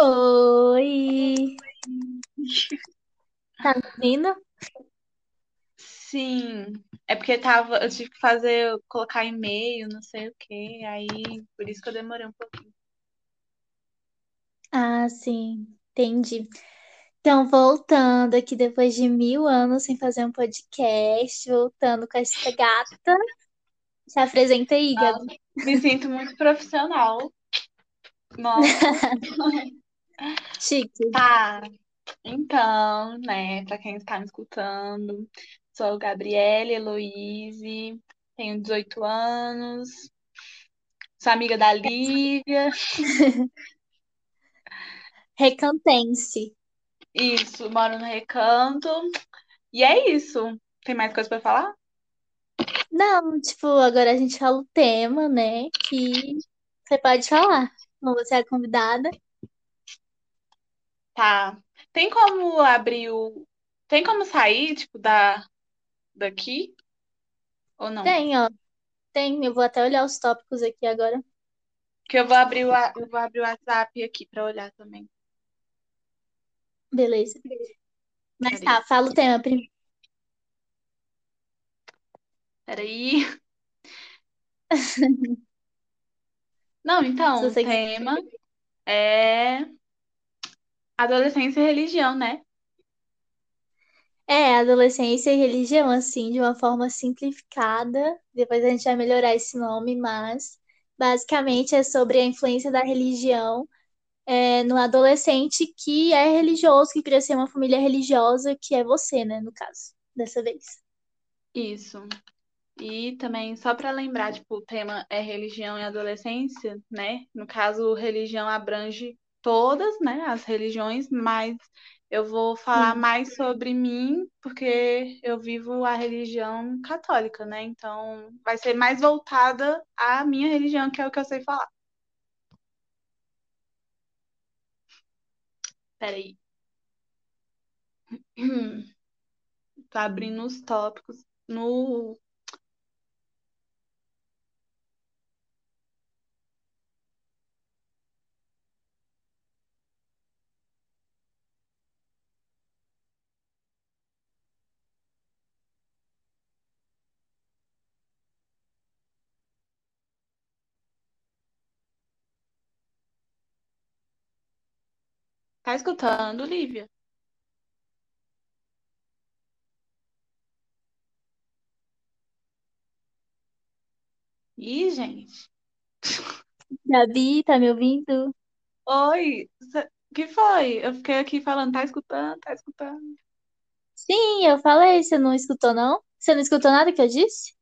Oi! Tá ouvindo? Sim, é porque tava, eu tive que fazer, colocar e-mail, não sei o quê, aí por isso que eu demorei um pouquinho. Ah, sim, entendi. Então, voltando aqui depois de mil anos sem fazer um podcast, voltando com essa gata. Se apresenta aí, Gabi. Nossa, me sinto muito profissional. Nossa, Chique. tá. Então, né, pra quem está me escutando, sou Gabriele Heloise, tenho 18 anos, sou amiga da Lívia. Recantense. Isso, moro no Recanto. E é isso. Tem mais coisa pra falar? Não, tipo, agora a gente fala o tema, né? Que você pode falar. Como você é a convidada. Tá. Tem como abrir o. Tem como sair, tipo, da daqui? Ou não? Tem, ó. Tem. Eu vou até olhar os tópicos aqui agora. Porque eu vou abrir o, eu vou abrir o WhatsApp aqui pra olhar também. Beleza. Mas tá, fala o tema primeiro. Peraí. Não, então, o você quiser. tema é adolescência e religião, né? É, adolescência e religião, assim, de uma forma simplificada. Depois a gente vai melhorar esse nome, mas basicamente é sobre a influência da religião é, no adolescente que é religioso, que cresceu em uma família religiosa, que é você, né, no caso, dessa vez. Isso. E também, só para lembrar, tipo, o tema é religião e adolescência, né? No caso, religião abrange todas, né, as religiões, mas eu vou falar Sim. mais sobre mim, porque eu vivo a religião católica, né? Então, vai ser mais voltada à minha religião, que é o que eu sei falar. Peraí. Tô abrindo os tópicos no. Tá escutando, Lívia? Ih, gente. Gabi, tá me ouvindo? Oi, o que foi? Eu fiquei aqui falando, tá escutando, tá escutando. Sim, eu falei, você não escutou, não? Você não escutou nada que eu disse?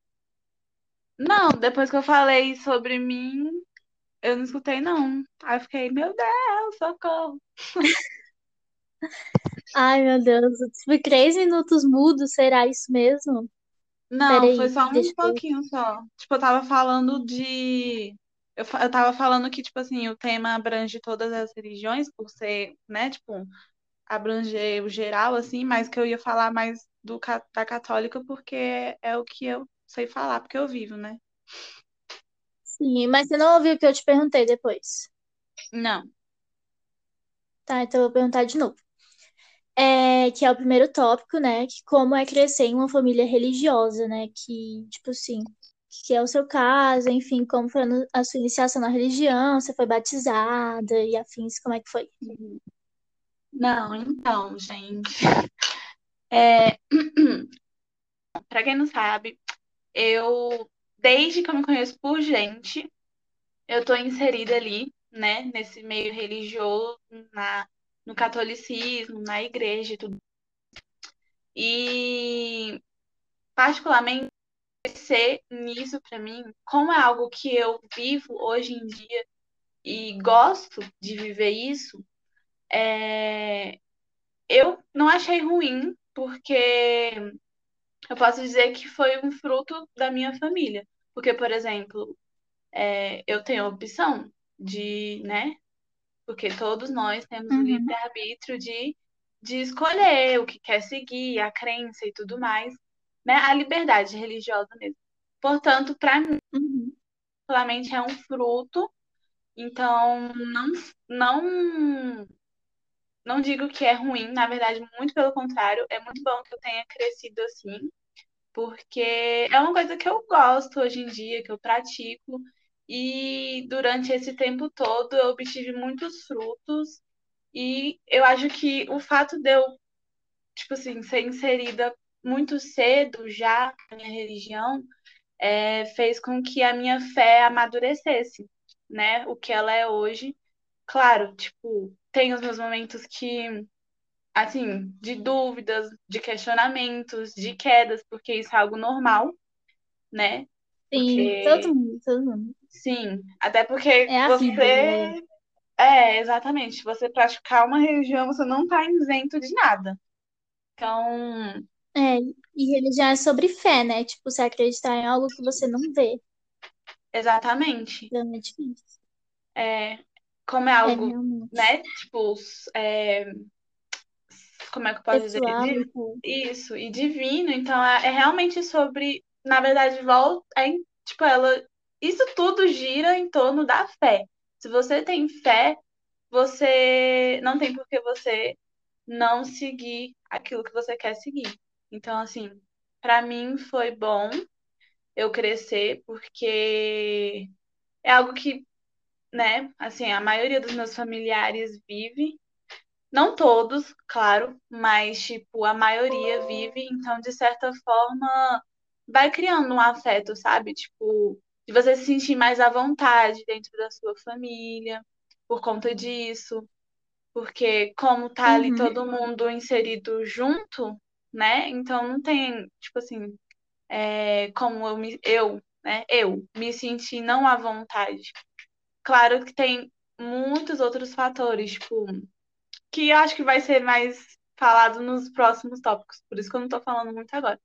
Não, depois que eu falei sobre mim, eu não escutei, não. Aí eu fiquei, meu Deus, socorro. Ai, meu Deus, eu tive três minutos mudo, será isso mesmo? Não, foi Peraí, só um eu pouquinho só. Tipo, eu tava falando de. Eu, eu tava falando que, tipo assim, o tema abrange todas as religiões, por ser, né, tipo, abranger o geral, assim, mas que eu ia falar mais do, da católica porque é o que eu sei falar, porque eu vivo, né? Sim, mas você não ouviu o que eu te perguntei depois. Não. Tá, então eu vou perguntar de novo. É, que é o primeiro tópico, né? Que como é crescer em uma família religiosa, né? Que, tipo assim, que é o seu caso, enfim, como foi a sua iniciação na religião, você foi batizada e afins, como é que foi? Não, então, gente. É, pra quem não sabe, eu, desde que eu me conheço por gente, eu tô inserida ali, né, nesse meio religioso, na, no catolicismo, na igreja e tudo. E, particularmente, ser nisso pra mim, como é algo que eu vivo hoje em dia e gosto de viver isso, é, eu não achei ruim, porque eu posso dizer que foi um fruto da minha família. Porque, por exemplo, é, eu tenho a opção de, né? Porque todos nós temos o Uhum. livre-arbítrio de, de escolher o que quer seguir, a crença e tudo mais, né? A liberdade religiosa mesmo. Portanto, para mim, Uhum. particularmente, é um fruto Então, não, não, não digo que é ruim, na verdade, muito pelo contrário, é muito bom que eu tenha crescido assim, porque é uma coisa que eu gosto hoje em dia, que eu pratico, e durante esse tempo todo eu obtive muitos frutos, e eu acho que o fato de eu, tipo assim, ser inserida muito cedo já na minha religião, é, fez com que a minha fé amadurecesse, né? O que ela é hoje. Claro, tipo, tem os meus momentos que, assim, de dúvidas, de questionamentos, de quedas, porque isso é algo normal, né? Sim, todo mundo, todo mundo. Sim, até porque É você. vida, né? É, exatamente. Você praticar uma religião, você não tá isento de nada. Então, É, e religião é sobre fé, né? Tipo, você acreditar em algo que você não vê. exatamente. Então é difícil. É, como é É, algo, realmente. né? Tipo, é, como é que eu posso dizer? Isso, e divino, então é, é realmente sobre, na verdade, volta, é, tipo, ela, isso tudo gira em torno da fé. Se você tem fé, você não tem por que você não seguir aquilo que você quer seguir. Então, assim, pra mim foi bom eu crescer, porque é algo que, né, assim, a maioria dos meus familiares vive. Não todos, claro, mas tipo, a maioria vive, então de certa forma vai criando um afeto, sabe? Tipo, de você se sentir mais à vontade dentro da sua família por conta disso, porque como tá ali Uhum. todo mundo inserido junto, né? Então não tem, tipo assim, é, como eu me, eu, né? Eu me senti não à vontade. Claro que tem muitos outros fatores, tipo que eu acho que vai ser mais falado nos próximos tópicos, por isso que eu não tô falando muito agora.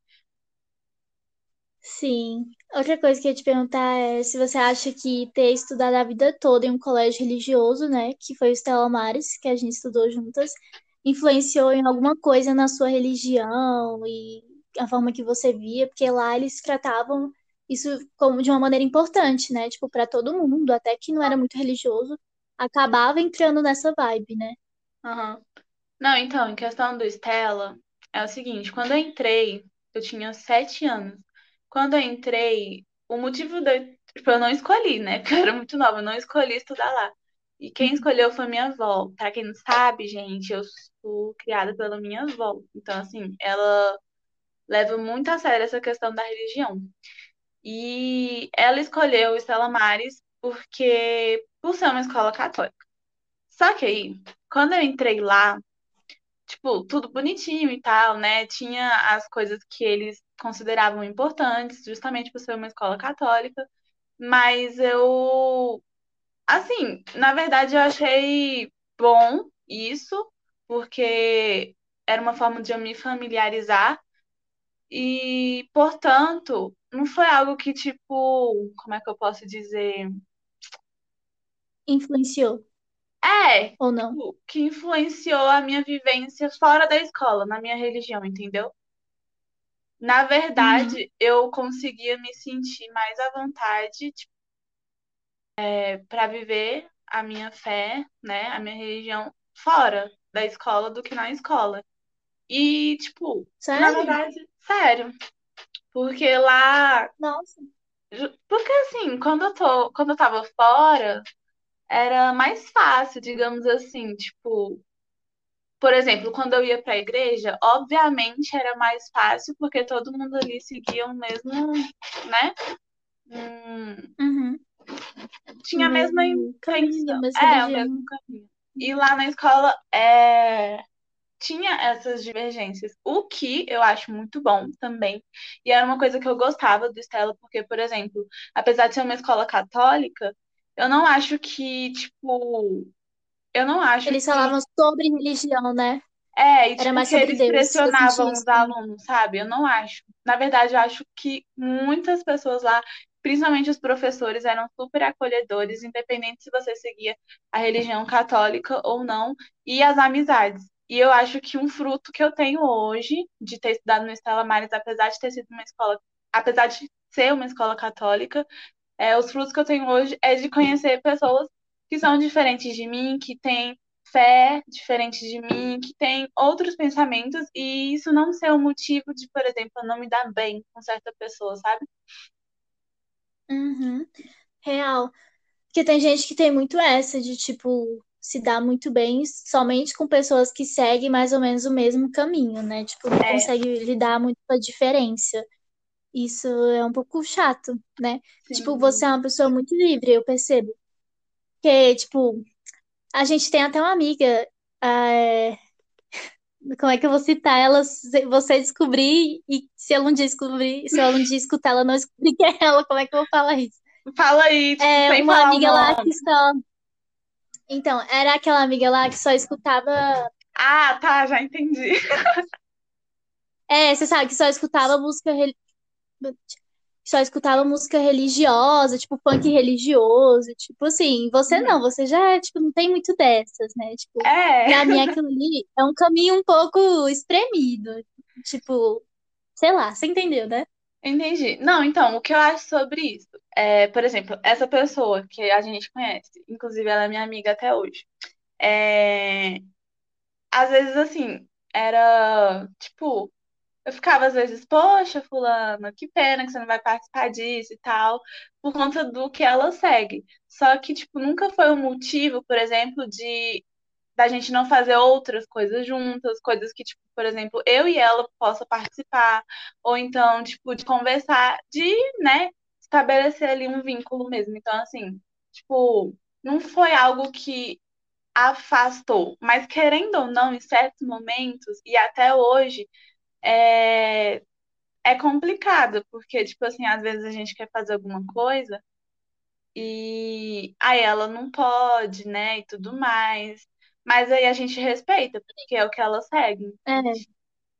Sim. Outra coisa que eu ia te perguntar é se você acha que ter estudado a vida toda em um colégio religioso, né, que foi o Stella Maris, que a gente estudou juntas, influenciou em alguma coisa na sua religião e a forma que você via, porque lá eles tratavam isso como de uma maneira importante, né, tipo, para todo mundo, até que não era muito religioso, acabava entrando nessa vibe, né? Aham. Não, então, em questão do Stella, é o seguinte, quando eu entrei, eu tinha sete anos. Quando eu entrei, o motivo eu, tipo, eu não escolhi, né? Porque eu era muito nova, eu não escolhi estudar lá. E quem escolheu foi minha avó. Pra quem não sabe, gente, eu sou criada pela minha avó. Então, assim, ela leva muito a sério essa questão da religião. E ela escolheu o Stella Maris porque por ser uma escola católica. Só que aí, quando eu entrei lá, tipo, tudo bonitinho e tal, né? Tinha as coisas que eles consideravam importantes, justamente por ser uma escola católica, mas eu, assim, na verdade eu achei bom isso, porque era uma forma de eu me familiarizar e, portanto, não foi algo que, tipo, como é que eu posso dizer? Influenciou É, ou não? tipo, que influenciou a minha vivência fora da escola, na minha religião, entendeu? Na Uhum. verdade, eu conseguia me sentir mais à vontade, tipo, para viver a minha fé, né, a minha religião fora da escola do que na escola. E, tipo, na Sério? verdade, sério, porque lá, Nossa. porque assim, quando eu tô, quando eu tava fora, era mais fácil, digamos assim, tipo, Por exemplo, quando eu ia para a igreja, obviamente era mais fácil porque todo mundo ali seguia o mesmo, né? Hum, Uhum. Tinha a mesma intenção. É, o mesmo caminho. E lá na escola é, tinha essas divergências, o que eu acho muito bom também. E era uma coisa que eu gostava do Stella, porque, por exemplo, apesar de ser uma escola católica, eu não acho que, tipo, eu não acho Eles que falavam sobre religião, né? É, e Era tipo mais que eles Deus. Eu senti pressionavam os alunos, sabe? Eu não acho. Na verdade, eu acho que muitas pessoas lá, principalmente os professores, eram super acolhedores, independente se você seguia a religião católica ou não, e as amizades. E eu acho que um fruto que eu tenho hoje de ter estudado no Estela Maris, apesar de ter sido uma escola, apesar de ser uma escola católica, é, os frutos que eu tenho hoje é de conhecer pessoas que são diferentes de mim, que têm fé diferente de mim, que tem outros pensamentos, e isso não ser um motivo de, por exemplo, não me dar bem com certa pessoa, sabe? Uhum. Real. Porque tem gente que tem muito essa de, tipo, se dar muito bem somente com pessoas que seguem mais ou menos o mesmo caminho, né? Tipo, não É. consegue lidar muito com a diferença. Isso é um pouco chato, né? Sim. Tipo, você é uma pessoa muito livre, eu percebo. Porque, tipo, a gente tem até uma amiga, é, como é que eu vou citar ela? Você descobrir e se ela um dia descobrir, se ela um dia escutar ela não descobrir que é ela, como é que eu vou falar isso? Fala aí, tipo, É sem uma amiga lá que só. Então, era aquela amiga lá que só escutava. Ah, tá, já entendi. É, você sabe, que só escutava música. Só escutava música religiosa, tipo funk religioso. Tipo assim, você Uhum. não, você já, tipo, não tem muito dessas, né? Tipo, É, pra mim aquilo ali é um caminho um pouco espremido. Tipo, sei lá, você entendeu, né? entendi. Não, então, o que eu acho sobre isso? É, por exemplo, essa pessoa que a gente conhece, inclusive ela é minha amiga até hoje. É, às vezes, assim, era tipo, eu ficava às vezes, poxa, fulana, que pena que você não vai participar disso e tal, por conta do que ela segue. Só que, tipo, nunca foi um motivo, por exemplo, de da gente não fazer outras coisas juntas, coisas que, tipo, por exemplo, eu e ela possa participar, ou então, tipo, de conversar, de, né, estabelecer ali um vínculo mesmo. Então, assim, tipo, não foi algo que afastou, mas querendo ou não, em certos momentos, e até hoje, é, é complicado, porque, tipo assim, às vezes a gente quer fazer alguma coisa e aí ela não pode, né, e tudo mais. Mas aí a gente respeita, porque é o que ela segue, É?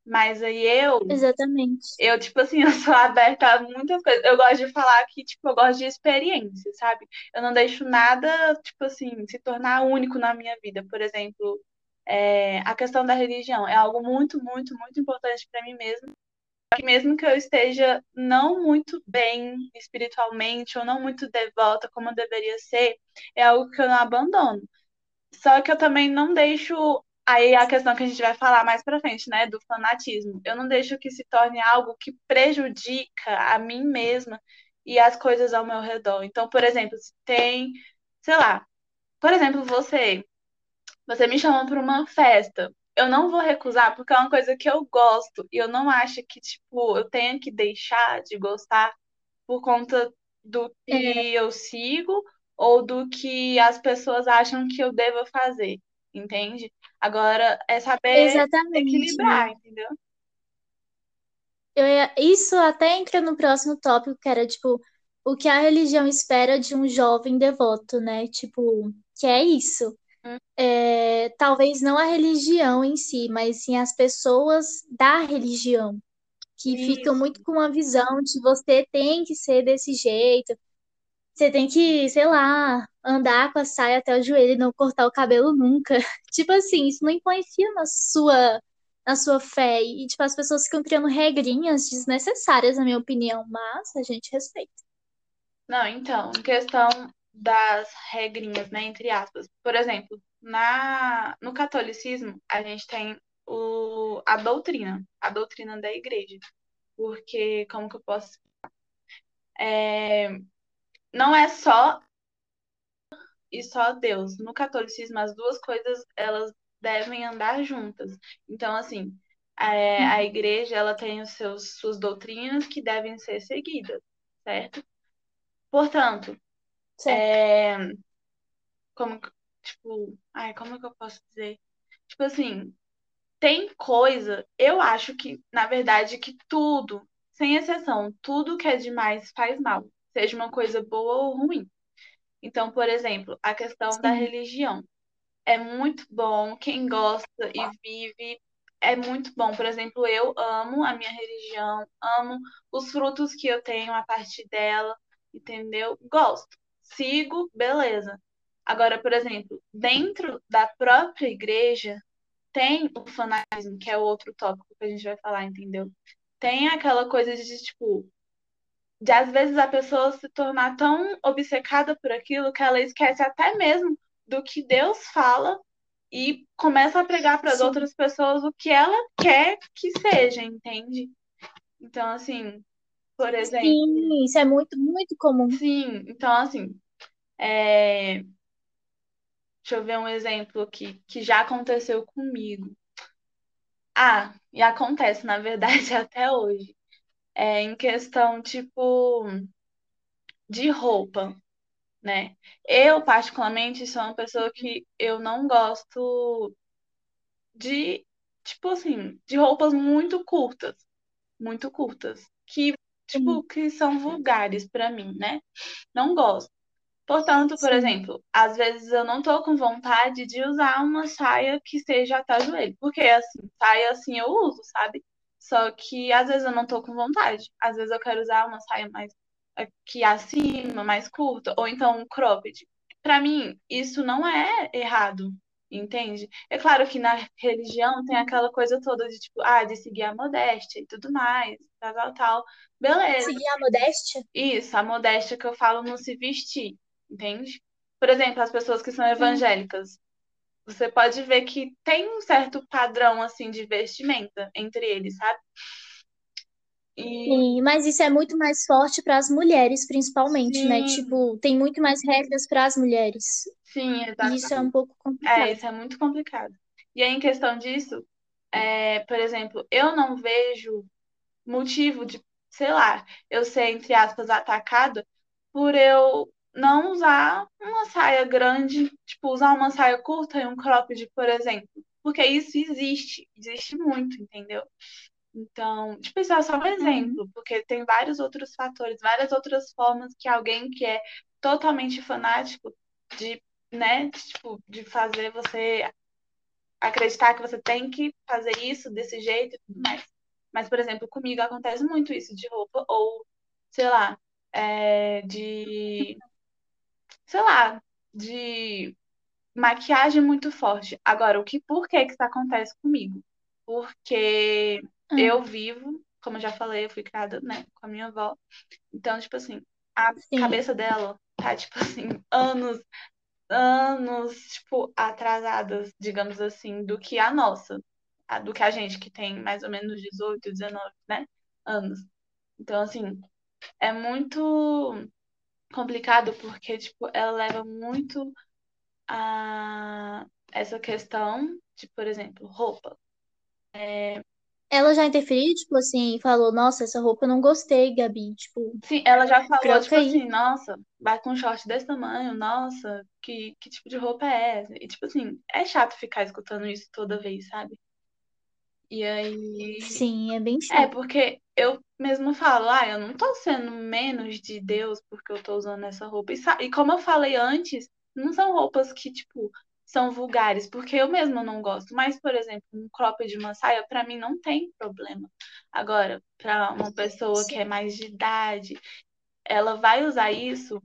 Mas aí eu, exatamente. eu, tipo assim, eu sou aberta a muitas coisas. Eu gosto de falar que, tipo, eu gosto de experiência, sabe? Eu não deixo nada, tipo assim, se tornar único na minha vida. Por exemplo, é, a questão da religião é algo muito, muito, muito importante para mim mesmo. Que mesmo que eu esteja não muito bem espiritualmente ou não muito devota como eu deveria ser, é algo que eu não abandono. Só que eu também não deixo. Aí a questão que a gente vai falar mais pra frente, né, do fanatismo. Eu não deixo que se torne algo que prejudica a mim mesma e as coisas ao meu redor. Então, por exemplo, se tem, sei lá, por exemplo, você, você me chama para uma festa. Eu não vou recusar porque é uma coisa que eu gosto e eu não acho que, tipo, eu tenha que deixar de gostar por conta do É, que eu sigo ou do que as pessoas acham que eu devo fazer, entende? Agora é saber exatamente. equilibrar, entendeu? Eu Isso até entra no próximo tópico, que era, tipo, o que a religião espera de um jovem devoto, né? Tipo, que é isso. É, talvez não a religião em si, mas sim as pessoas da religião, que ficam Isso. muito com uma visão de você tem que ser desse jeito, você tem que, sei lá, andar com a saia até o joelho e não cortar o cabelo nunca. Tipo assim, isso não influencia na sua, na sua fé. E, tipo, as pessoas ficam criando regrinhas desnecessárias, na minha opinião, mas a gente respeita. Não, então, em questão das regrinhas, né, entre aspas. Por exemplo, na no catolicismo, a gente tem o, a doutrina, a doutrina da igreja. Porque, como que eu posso é, não é só e só Deus. No catolicismo, as duas coisas elas devem andar juntas. Então, assim, é, a igreja ela tem os seus suas doutrinas que devem ser seguidas, certo? Portanto. É, como que- tipo, ai, como que eu posso dizer? Tipo assim, tem coisa, eu acho que, na verdade, que tudo, sem exceção, tudo que é demais faz mal, seja uma coisa boa ou ruim. Então, por exemplo, a questão da Sim. religião. É muito bom, quem gosta e vive é muito bom. Por exemplo, eu amo a minha religião, amo os frutos que eu tenho a partir dela, entendeu? Gosto. Sigo, beleza. Agora, por exemplo, dentro da própria igreja tem o fanatismo, que é outro tópico que a gente vai falar, entendeu? Tem aquela coisa de tipo, de às vezes a pessoa se tornar tão obcecada por aquilo que ela esquece até mesmo do que Deus fala e começa a pregar para as outras pessoas o que ela quer que seja, entende? Então, assim, por exemplo. Sim, isso é muito, muito comum. Sim, então, assim, é... deixa eu ver um exemplo aqui que já aconteceu comigo. Ah, e acontece, na verdade, até hoje. É, em questão, tipo, de roupa, né? Eu, particularmente, sou uma pessoa que eu não gosto de, tipo assim, de roupas muito curtas, muito curtas, que, tipo, que são vulgares pra mim, né? Não gosto. Portanto, por sim, exemplo, às vezes eu não tô com vontade de usar uma saia que seja até o joelho, porque assim, saia assim eu uso, sabe? Só que às vezes eu não tô com vontade. Às vezes eu quero usar uma saia mais aqui acima, mais curta, ou então um cropped. Pra mim, isso não é errado, entende? É claro que na religião tem aquela coisa toda de tipo, ah, de seguir a modéstia e tudo mais, tal, tal, tal. Beleza. Seguir a modéstia? Isso, a modéstia que eu falo no se vestir, entende? Por exemplo, as pessoas que são evangélicas, você pode ver que tem um certo padrão assim de vestimenta entre eles, sabe? E Sim, mas isso é muito mais forte para as mulheres, principalmente, né? sim, Tipo, tem muito mais regras para as mulheres. sim, E isso é um exatamente. pouco É, complicado. isso é muito complicado. E aí, em questão disso, é, por exemplo, eu não vejo motivo de, sei lá, eu ser, entre aspas, atacada por eu não usar uma saia grande, tipo, usar uma saia curta e um cropped, por exemplo. Porque isso existe, existe muito, entendeu? Então, tipo, isso é só um Uhum. exemplo, porque tem vários outros fatores, várias outras formas que alguém que é totalmente fanático de, né, de, tipo, de fazer você acreditar que você tem que fazer isso desse jeito e tudo mais. Mas, por exemplo, comigo acontece muito isso de roupa, ou, sei lá, é, de, sei lá, de maquiagem muito forte. Agora, o que, por que que isso acontece comigo? Porque eu Hum, vivo, como eu já falei, eu fui criada, né, com a minha avó. Então, tipo assim, a sim. cabeça dela tá, tipo assim, anos anos, tipo, atrasadas, digamos assim, do que a nossa, do que a gente que tem mais ou menos 18, 19, né, anos. Então, assim, é muito complicado porque, tipo, ela leva muito a essa questão de, por exemplo, roupa. Ela já interferiu, tipo assim, falou, nossa, essa roupa eu não gostei, Gabi. Tipo, Sim, ela já falou, tipo aí. assim, nossa, vai com um short desse tamanho, nossa, que, que tipo de roupa é essa? E, tipo assim, é chato ficar escutando isso toda vez, sabe? E aí Sim, é bem É, chato. porque eu mesmo falo, ah, eu não tô sendo menos de Deus porque eu tô usando essa roupa. E, e como eu falei antes, não são roupas que, tipo, são vulgares, porque eu mesma não gosto. Mas, por exemplo, um cropped de uma saia, pra mim não tem problema. Agora, pra uma pessoa que é mais de idade, ela vai usar isso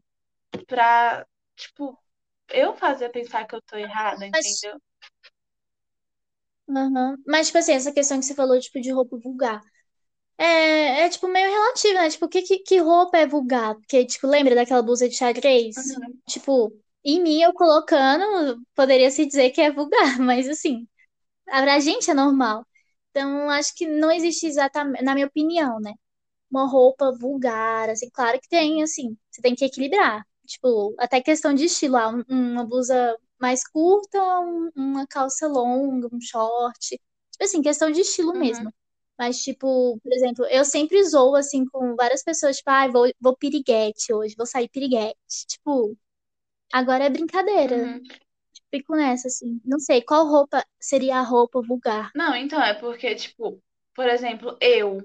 pra, tipo, eu fazer pensar que eu tô errada, Mas, entendeu? aham. Mas, tipo assim, essa questão que você falou, tipo, de roupa vulgar. É, é tipo, meio relativo, né? Tipo, que, que, que roupa é vulgar? Porque, tipo, lembra daquela blusa de xadrez? Uhum, Tipo, em mim, eu colocando, poderia se dizer que é vulgar, mas assim, pra gente é normal. Então, acho que não existe exatamente, na minha opinião, né? Uma roupa vulgar, assim, claro que tem, assim, você tem que equilibrar. Tipo, até questão de estilo, ah, um- uma blusa mais curta, um- uma calça longa, um short. Tipo assim, questão de estilo uhum, mesmo. Mas, tipo, por exemplo, eu sempre zoo, assim, com várias pessoas, tipo, ah, vou, vou piriguete hoje, vou sair piriguete. Tipo, agora é brincadeira. uhum. Fico nessa, assim. Não sei, qual roupa seria a roupa vulgar? Não, então é porque, tipo, por exemplo, eu.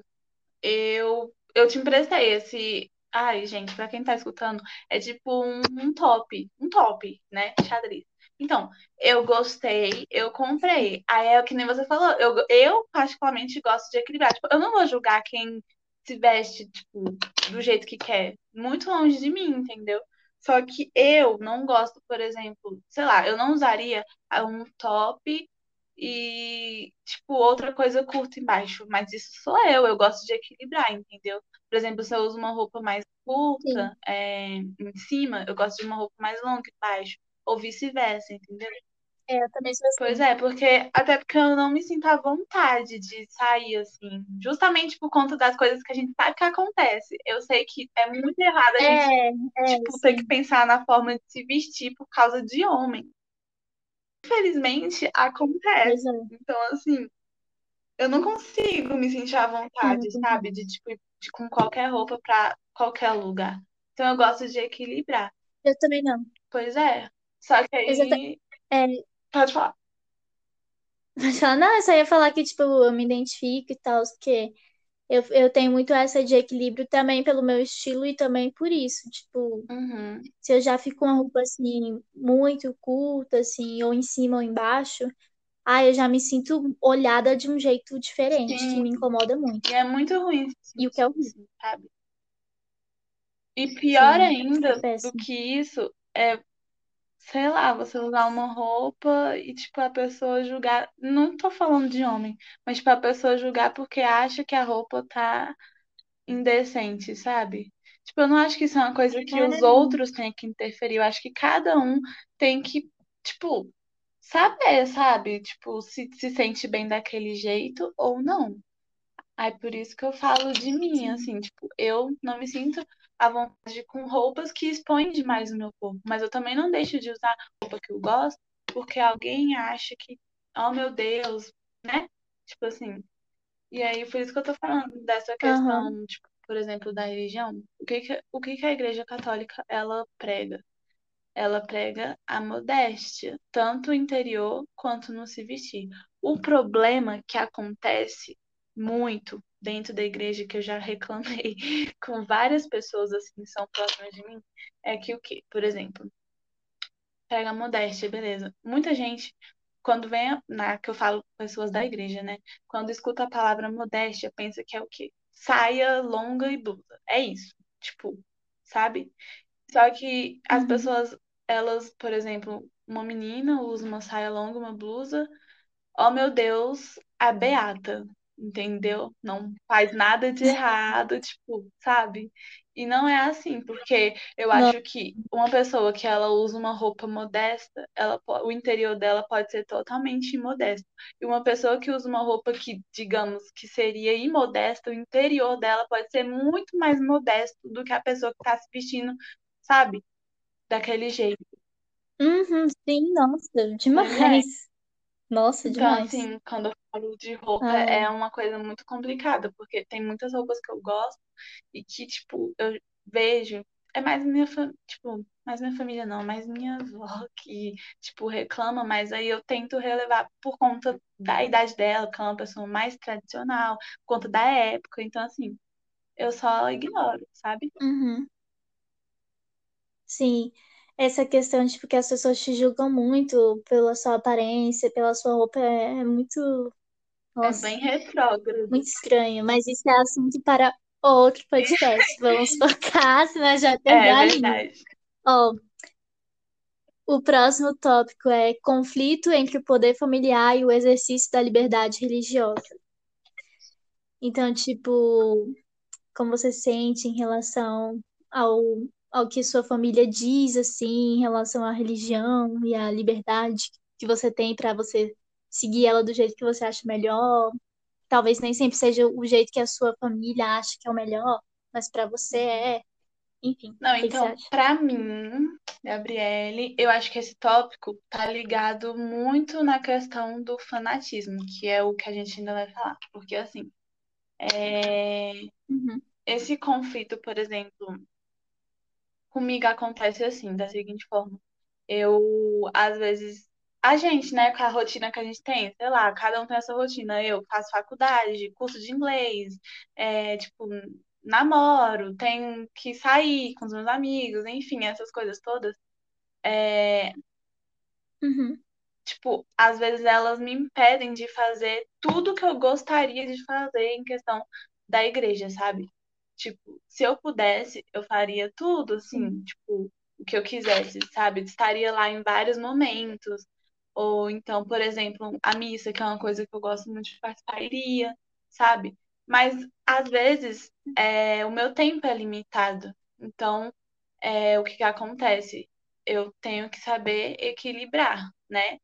Eu, eu te emprestei esse. Ai, gente, pra quem tá escutando, é tipo um, um top. Um top, né? Xadrez. Então, eu gostei, eu comprei. Aí é o que nem você falou. Eu, eu particularmente gosto de equilibrar. Tipo, eu não vou julgar quem se veste, tipo, do jeito que quer. Muito longe de mim, entendeu? Só que eu não gosto, por exemplo, sei lá, eu não usaria um top e, tipo, outra coisa curta embaixo. Mas isso sou eu, eu gosto de equilibrar, entendeu? Por exemplo, se eu uso uma roupa mais curta é, em cima, eu gosto de uma roupa mais longa embaixo. Ou vice-versa, entendeu? É, eu também sou assim. Pois é, porque até porque eu não me sinto à vontade de sair assim, justamente por conta das coisas que a gente sabe que acontece. Eu sei que é muito errado a gente É, é, tipo, ter que pensar na forma de se vestir por causa de homem. Infelizmente, acontece. É. Então, assim, eu não consigo me sentir à vontade, Uhum. sabe? De, tipo, ir de- com qualquer roupa pra qualquer lugar. Então, eu gosto de equilibrar. Eu também não. Pois é. Só que Exata... aí. É, Pode falar. Mas só, não, eu só ia falar que, tipo, eu me identifico e tal, porque eu, eu tenho muito essa de equilíbrio também pelo meu estilo e também por isso. Tipo, Uhum. se eu já fico com uma roupa, assim, muito curta, assim, ou em cima ou embaixo, ah, eu já me sinto olhada de um jeito diferente, que Sim. me incomoda muito. E é muito ruim E o que é horrível. sabe? E pior Sim, ainda é do que isso é, sei lá, você usar uma roupa e, tipo, a pessoa julgar. Não tô falando de homem, mas, tipo, a pessoa julgar porque acha que a roupa tá indecente, sabe? Tipo, eu não acho que isso é uma coisa que os outros têm que interferir. Eu acho que cada um tem que, tipo, saber, sabe? Tipo, se se sente bem daquele jeito ou não. Aí por isso que eu falo de mim, sim. assim, tipo, eu não me sinto à vontade com roupas que expõem demais o meu corpo, mas eu também não deixo de usar roupa que eu gosto porque alguém acha que, oh meu Deus, né? Tipo assim. E aí por isso que eu tô falando dessa questão, tipo, por exemplo, da religião. O que que, o que que a Igreja Católica ela prega? Ela prega a modéstia, tanto interior quanto no se vestir. O problema que acontece muito dentro da igreja, que eu já reclamei com várias pessoas assim que são próximas de mim, é que o quê? Por exemplo, pega a modéstia, beleza. Muita gente, quando vem, na que eu falo pessoas da igreja, né? Quando escuta a palavra modéstia, pensa que é o quê? Saia longa e blusa. É isso. Tipo, sabe? Só que as Uhum. pessoas, elas, por exemplo, uma menina usa uma saia longa, uma blusa. Oh, meu Deus, a beata, entendeu? Não faz nada de errado, tipo, sabe? E não é assim, porque eu Não. acho que uma pessoa que ela usa uma roupa modesta, ela, o interior dela pode ser totalmente imodesto. E uma pessoa que usa uma roupa que, digamos, que seria imodesta, o interior dela pode ser muito mais modesto do que a pessoa que está se vestindo, sabe? daquele jeito. Uhum, sim, nossa, é. demais. Nossa, Então, demais. assim, quando eu de roupa, Ai, é uma coisa muito complicada, porque tem muitas roupas que eu gosto e que, tipo, eu vejo. É mais minha família, tipo, mais minha família não, mais minha avó que, tipo, reclama, mas aí eu tento relevar por conta da idade dela, porque ela é uma pessoa mais tradicional, por conta da época. Então, assim, eu só ignoro, sabe? uhum. Sim, essa questão de porque as pessoas te julgam muito pela sua aparência, pela sua roupa, é, é É nossa, bem retrógrado. muito estranho. Mas isso é assunto para outro podcast. Vamos focar, senão já É, é a linha. verdade. Ó, o próximo tópico é conflito entre o poder familiar e o exercício da liberdade religiosa. Então, tipo, como você se sente em relação ao, ao que sua família diz, assim, em relação à religião e à liberdade que você tem para você seguir ela do jeito que você acha melhor. Talvez nem sempre seja o jeito que a sua família acha que é o melhor, mas para você é. Enfim, Não, então, pra mim, Gabriele, eu acho que esse tópico tá ligado muito na questão do fanatismo, que é o que a gente ainda vai falar. Porque, assim, é, Uhum, esse conflito, por exemplo, comigo acontece assim, da seguinte forma. Eu, às vezes, a gente, né, com a rotina que a gente tem, sei lá, cada um tem a sua rotina. Eu faço faculdade, curso de inglês, é, tipo, namoro, tenho que sair com os meus amigos, enfim, essas coisas todas. É, uhum, tipo, às vezes elas me impedem de fazer tudo que eu gostaria de fazer em questão da igreja, sabe? Tipo, se eu pudesse, eu faria tudo, sim, assim, tipo, o que eu quisesse, sabe? Estaria lá em vários momentos. Ou então, por exemplo, a missa, que é uma coisa que eu gosto muito de participar, iria, sabe? Mas às vezes é, o meu tempo é limitado. Então, é, o que que acontece? Eu tenho que saber equilibrar, né?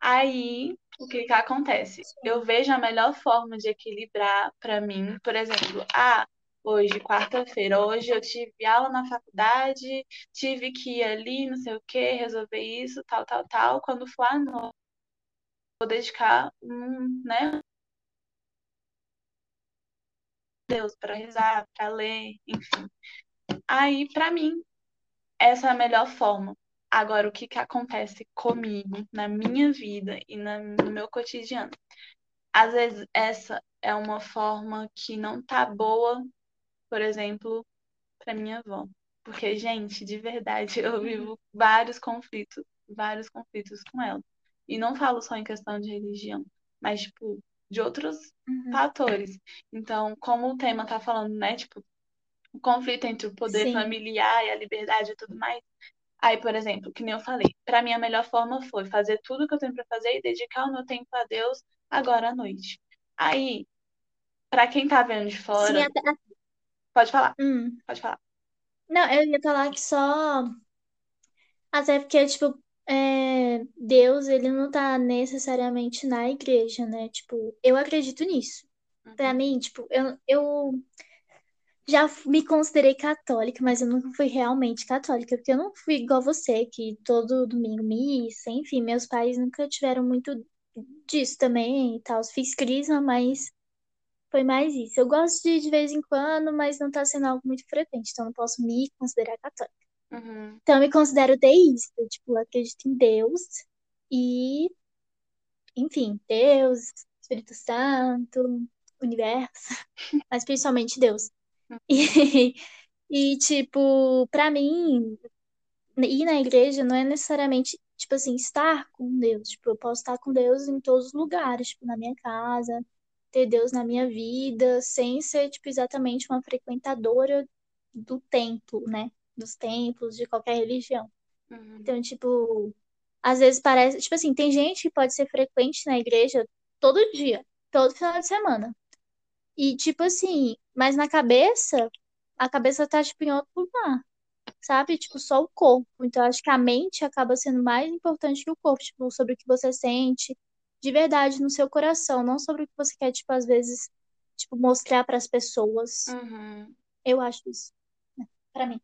Aí, o que que acontece? Eu vejo a melhor forma de equilibrar para mim, por exemplo, ah, hoje, quarta-feira, hoje eu tive aula na faculdade, tive que ir ali, não sei o quê, resolver isso, tal, tal, tal. Quando for à noite, vou dedicar um, né? Deus para rezar, para ler, enfim. Aí, para mim, essa é a melhor forma. Agora, o que que acontece comigo, na minha vida e no meu cotidiano? Às vezes, essa é uma forma que não tá boa, por exemplo, para minha avó. Porque, gente, de verdade, eu vivo vários conflitos, vários conflitos com ela. E não falo só em questão de religião, mas, tipo, de outros Uhum. fatores. Então, como o tema tá falando, né, tipo, o conflito entre o poder Sim. familiar e a liberdade e tudo mais. Aí, por exemplo, que nem eu falei, para mim a melhor forma foi fazer tudo que eu tenho para fazer e dedicar o meu tempo a Deus agora à noite. Aí, para quem tá vendo de Sim, fora, até. Pode falar, Hum. pode falar. Não, eu ia falar que só. Até porque, tipo, é, Deus, ele não tá necessariamente na igreja, né? Tipo, eu acredito nisso. Pra Uhum, mim, tipo, eu, eu já me considerei católica, mas eu nunca fui realmente católica, porque eu não fui igual você, que todo domingo missa, enfim, meus pais nunca tiveram muito disso também e tal. Fiz crisma, mas foi mais isso. Eu gosto de ir de vez em quando, mas não tá sendo algo muito frequente, então não posso me considerar católica. uhum, Então eu me considero teísta, tipo, eu acredito em Deus e, enfim, Deus, Espírito Santo, universo, mas principalmente Deus. uhum, E, e tipo, pra mim, ir na igreja não é necessariamente, tipo assim, estar com Deus. Tipo, eu posso estar com Deus em todos os lugares, tipo, na minha casa, ter Deus na minha vida, sem ser, tipo, exatamente uma frequentadora do templo, né? Dos templos, de qualquer religião. uhum, Então, tipo, às vezes parece, tipo assim, tem gente que pode ser frequente na igreja todo dia, todo final de semana. E, tipo assim, mas na cabeça, a cabeça tá, tipo, em outro lugar sabe? Tipo, só o corpo. Então, acho que a mente acaba sendo mais importante que o corpo, tipo, sobre o que você sente de verdade no seu coração, não sobre o que você quer, tipo, às vezes, tipo, mostrar para as pessoas. uhum. Eu acho isso? Pra mim.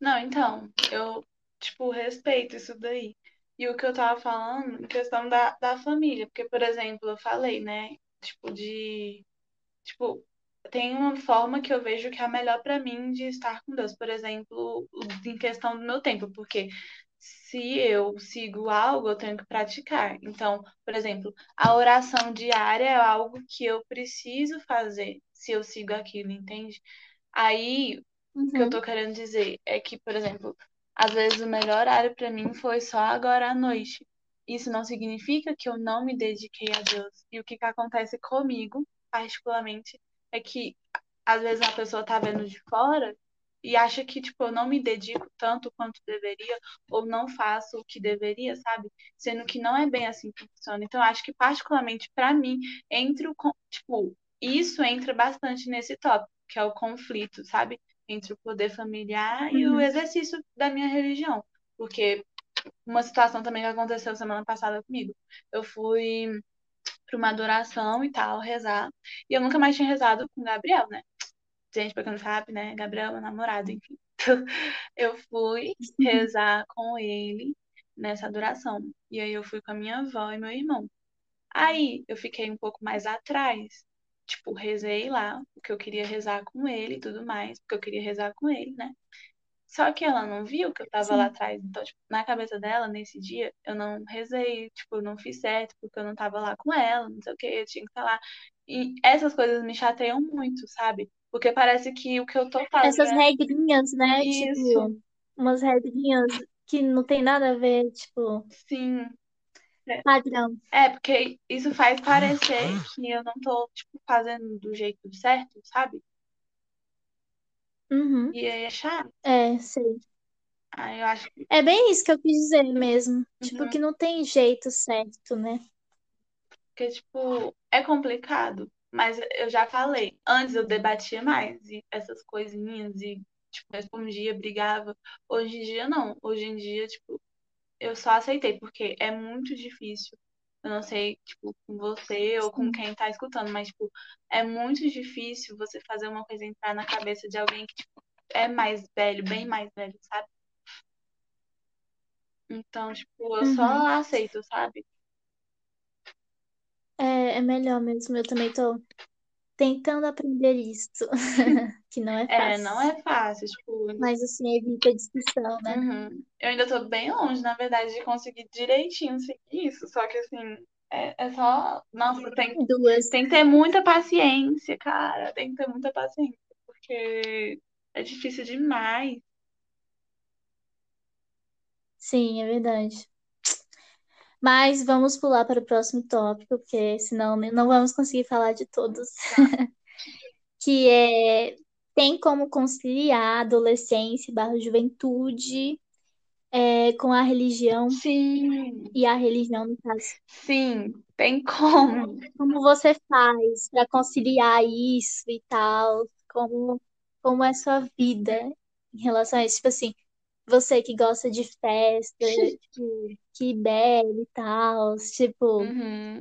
Não, então, eu, tipo, respeito isso daí. E o que eu tava falando, em questão da, da família, porque, por exemplo, eu falei, né, tipo, de Tipo, tem uma forma que eu vejo que é a melhor pra mim de estar com Deus. Por exemplo, em questão do meu tempo, porque se eu sigo algo, eu tenho que praticar. Então, por exemplo, a oração diária é algo que eu preciso fazer se eu sigo aquilo, entende? Aí, o que eu tô Uhum, querendo dizer é que, por exemplo, às vezes o melhor horário pra mim foi só agora à noite. Isso não significa que eu não me dediquei a Deus. E o que que acontece comigo, particularmente, é que às vezes uma pessoa tá vendo de fora e acha que, tipo, eu não me dedico tanto quanto deveria, ou não faço o que deveria, sabe? Sendo que não é bem assim que funciona. Então, eu acho que, particularmente pra mim, entre o, tipo, isso entra bastante nesse tópico, que é o conflito, sabe? Entre o poder familiar e o uhum, exercício da minha religião. Porque uma situação também que aconteceu semana passada comigo. Eu fui para uma adoração e tal, rezar. E eu nunca mais tinha rezado com o Gabriel, né? Gente, pra quem não sabe, né? Gabriel é meu namorado, enfim. Eu fui rezar com ele nessa adoração. E aí eu fui com a minha avó e meu irmão. Aí eu fiquei um pouco mais atrás. Tipo, rezei lá, porque eu queria rezar com ele e tudo mais, porque eu queria rezar com ele, né? Só que ela não viu que eu tava lá sim. atrás. Então, tipo, na cabeça dela, nesse dia, eu não rezei, tipo, eu não fiz certo, porque eu não tava lá com ela, não sei o que, eu tinha que estar lá. E essas coisas me chateiam muito, sabe? Porque parece que o que eu tô Essas fazendo. regrinhas, né? Isso, Tipo, umas regrinhas que não tem nada a ver, tipo, sim. padrão. É, porque isso faz parecer que eu não tô, tipo, fazendo do jeito certo, sabe? Uhum. E aí é chato. É, sei. Aí eu acho que. É bem isso que eu quis dizer mesmo. Tipo, Uhum. que não tem jeito certo, né? Porque, tipo, é complicado. Mas eu já falei. Antes eu debatia mais e essas coisinhas e, tipo, respondia, brigava. Hoje em dia, não. Hoje em dia, tipo, eu só aceitei, porque é muito difícil. Eu não sei, tipo, com você ou com quem tá escutando, mas, tipo, é muito difícil você fazer uma coisa entrar na cabeça de alguém que, tipo, é mais velho, bem mais velho, sabe? Então, tipo, eu só Uhum. aceito, sabe? É, é melhor mesmo. Eu também tô tentando aprender isso, que não é É, não fácil. é fácil, tipo, Mas assim, evita discussão, né? uhum. Eu ainda tô bem longe, na verdade, de conseguir direitinho seguir isso. Só que, assim, é, é só. Nossa, tem, Duas. tem que ter muita paciência, cara. Tem que ter muita paciência, porque é difícil demais. Sim, é verdade. Mas vamos pular para o próximo tópico, porque senão não vamos conseguir falar de todos. Tá. Que é tem como conciliar adolescência barra juventude é, com a religião Sim, e a religião, no caso. sim, tem como. Como você faz para conciliar isso e tal? Como, como é sua vida em relação a isso? Tipo assim, você que gosta de festa, tipo, que bebe e tal, tipo. Uhum.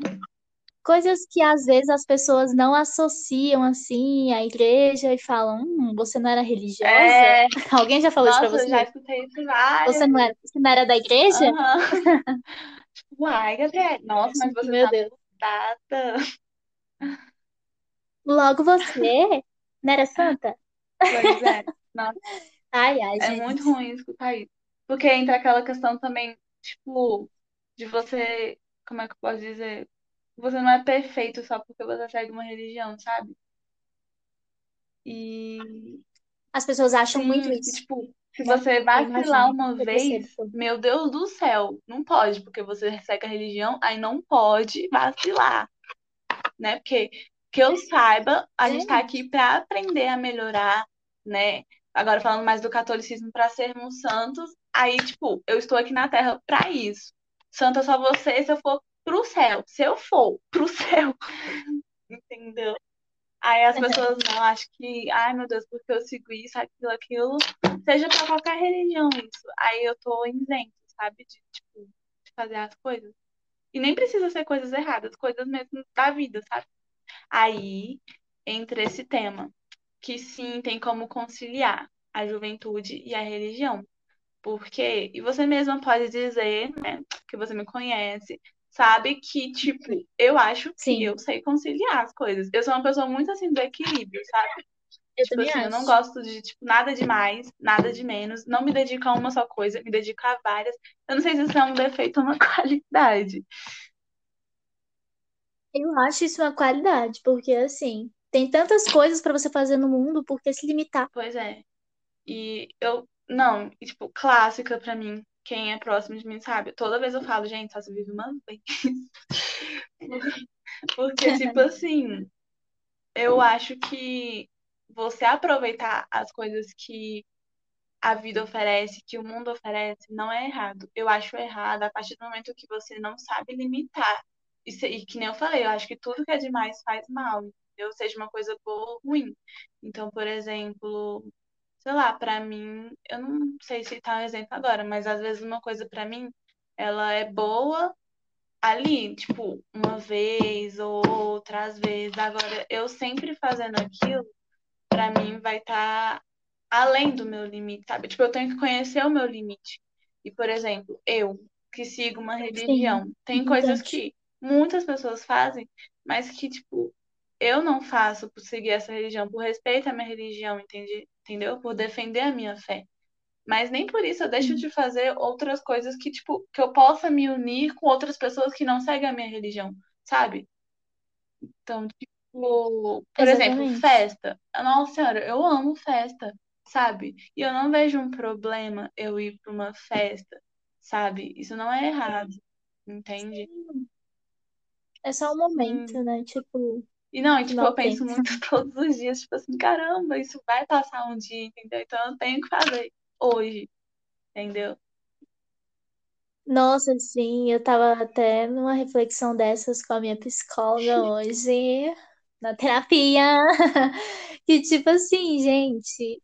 Coisas que às vezes as pessoas não associam assim à igreja e falam, hum, você não era religiosa? É, Alguém já falou isso pra nossa, eu já você? escutei isso várias Você não era, você não era da igreja? Aham. Uai, Gabriel, nossa, mas você meu tá Deus. mudada. Logo você, não era santa? Pois é. Nossa, Ai, ai, é muito gente. ruim escutar isso. Porque entra aquela questão também, tipo, de você, como é que eu posso dizer? Você não é perfeito só porque você segue uma religião, sabe? E As pessoas acham muito sim, e, isso, tipo, se né? você Eu vacilar uma vez, meu Deus do céu, não pode, porque você segue a religião, aí não pode vacilar. né? Porque que eu saiba, a gente está aqui para aprender a melhorar, né? Agora falando mais do catolicismo para sermos santos, aí tipo, eu estou aqui na Terra para isso. Santa só você se eu for pro céu. Se eu for pro céu, entendeu? Aí as pessoas não, acho que, ai meu Deus, porque eu sigo isso, aquilo, aquilo, seja para qualquer religião isso. Aí eu tô isento, sabe? De, tipo, de fazer as coisas. E nem precisa ser coisas erradas, coisas mesmo da vida, sabe? Aí entra esse tema, que sim tem como conciliar a juventude e a religião. Porque, e você mesma pode dizer, né, que você me conhece, sabe que, tipo, eu acho que Sim, eu sei conciliar as coisas. Eu sou uma pessoa muito assim do equilíbrio, sabe? eu Tipo assim, eu não acho. gosto de, tipo, nada de mais, nada de menos, não me dedico a uma só coisa, me dedico a várias. Eu não sei se isso é um defeito ou uma qualidade. Eu acho isso uma qualidade, porque assim, tem tantas coisas pra você fazer no mundo, por que se limitar? Pois é. E eu, não, e, tipo, clássica pra mim, quem é próximo de mim sabe. Toda vez eu falo, gente, só se vive uma vez. Porque, tipo assim, eu acho que você aproveitar as coisas que a vida oferece, que o mundo oferece, não é errado. Eu acho errado a partir do momento que você não sabe limitar. E, se- e que nem eu falei, eu acho que tudo que é demais faz mal, entendeu? Seja uma coisa boa ou ruim. Então, por exemplo, sei lá, pra mim, eu não sei se tá um exemplo agora, mas às vezes uma coisa pra mim, ela é boa ali, tipo, uma vez ou outras vezes. Agora, eu sempre fazendo aquilo, pra mim vai estar além do meu limite, sabe? Tipo, eu tenho que conhecer o meu limite. E, por exemplo, eu que sigo uma Sim, religião, tem coisas que muitas pessoas fazem, mas que, tipo, eu não faço por seguir essa religião, por respeito à minha religião, entende? Entendeu? Por defender a minha fé. Mas nem por isso eu deixo Sim, de fazer outras coisas que, tipo, que eu possa me unir com outras pessoas que não seguem a minha religião, sabe? Então, tipo, por exemplo, exatamente. festa. Nossa senhora, eu amo festa, sabe? E eu não vejo um problema eu ir pra uma festa, sabe? Isso não é errado, entende? Sim, É só um momento, né? Tipo, E não, e, tipo, mal eu penso muito todos os dias, tipo assim, caramba, isso vai passar um dia, entendeu? Então eu tenho que fazer hoje. entendeu? Nossa, sim, eu tava até numa reflexão dessas com a minha psicóloga hoje, na terapia. Que tipo assim, gente.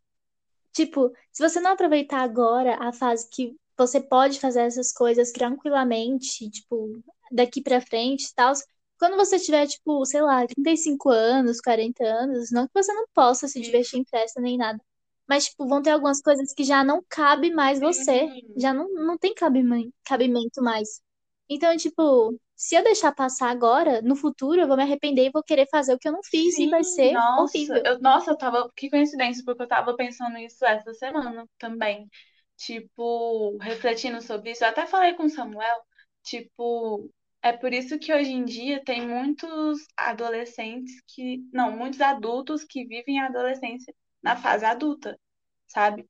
Tipo, se você não aproveitar agora a fase que você pode fazer essas coisas tranquilamente, tipo, daqui pra frente e tal, quando você tiver, tipo, sei lá, 35 anos, 40 anos, não que você não possa se divertir em festa nem nada, mas, tipo, vão ter algumas coisas que já não cabe mais você, Sim, já não, não tem cabimento, mais. Então, tipo, se eu deixar passar agora, no futuro eu vou me arrepender e vou querer fazer o que eu não fiz e vai sim, ser nossa, horrível. eu, nossa, eu tava, que coincidência, porque eu tava pensando isso essa semana também. Tipo, refletindo sobre isso, eu até falei com o Samuel, tipo, é por isso que hoje em dia tem muitos adolescentes que, não, muitos adultos que vivem a adolescência na fase adulta, sabe?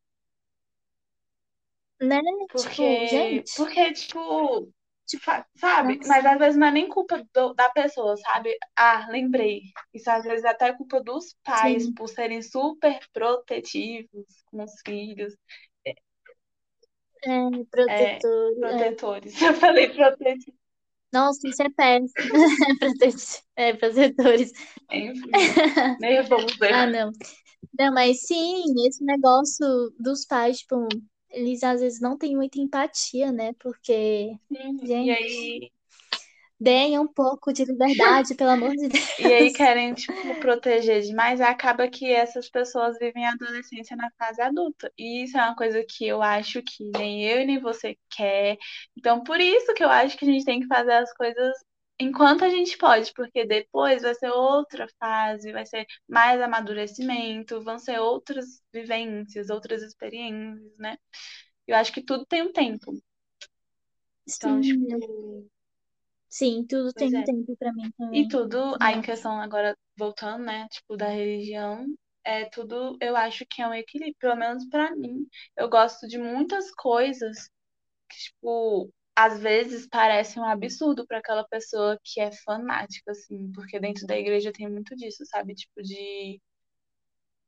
Né? Tipo, Porque, gente, porque, tipo, tipo, sabe? nossa, Mas às vezes não é nem culpa do- da pessoa, sabe? Ah, lembrei. Isso às vezes até é culpa dos pais sim, por serem super protetivos com os filhos. é, É, protetor, é. protetores. Eu falei protetor. Nossa, isso é péssimo. Prote- É, protetores. Enfim, nem vamos Ah, ver. não. Não, mas sim, esse negócio dos pais, tipo, eles às vezes não têm muita empatia, né? Porque, Sim, e gente, aí, deem um pouco de liberdade, pelo amor de e aí Deus. querem, tipo, proteger demais, acaba que essas pessoas vivem a adolescência na fase adulta. E isso é uma coisa que eu acho que nem eu e nem você quer. Então, por isso que eu acho que a gente tem que fazer as coisas enquanto a gente pode, porque depois vai ser outra fase, vai ser mais amadurecimento, vão ser outras vivências, outras experiências, né? Eu acho que tudo tem um tempo. Então, Sim, tipo, sim, tudo pois tem um é. tempo pra mim E também. tudo, aí em questão agora, voltando, né, tipo, da religião, é tudo, eu acho que é um equilíbrio, pelo menos pra mim. Eu gosto de muitas coisas que, tipo, às vezes parecem um absurdo pra aquela pessoa que é fanática, assim, porque dentro da igreja tem muito disso, sabe? Tipo, de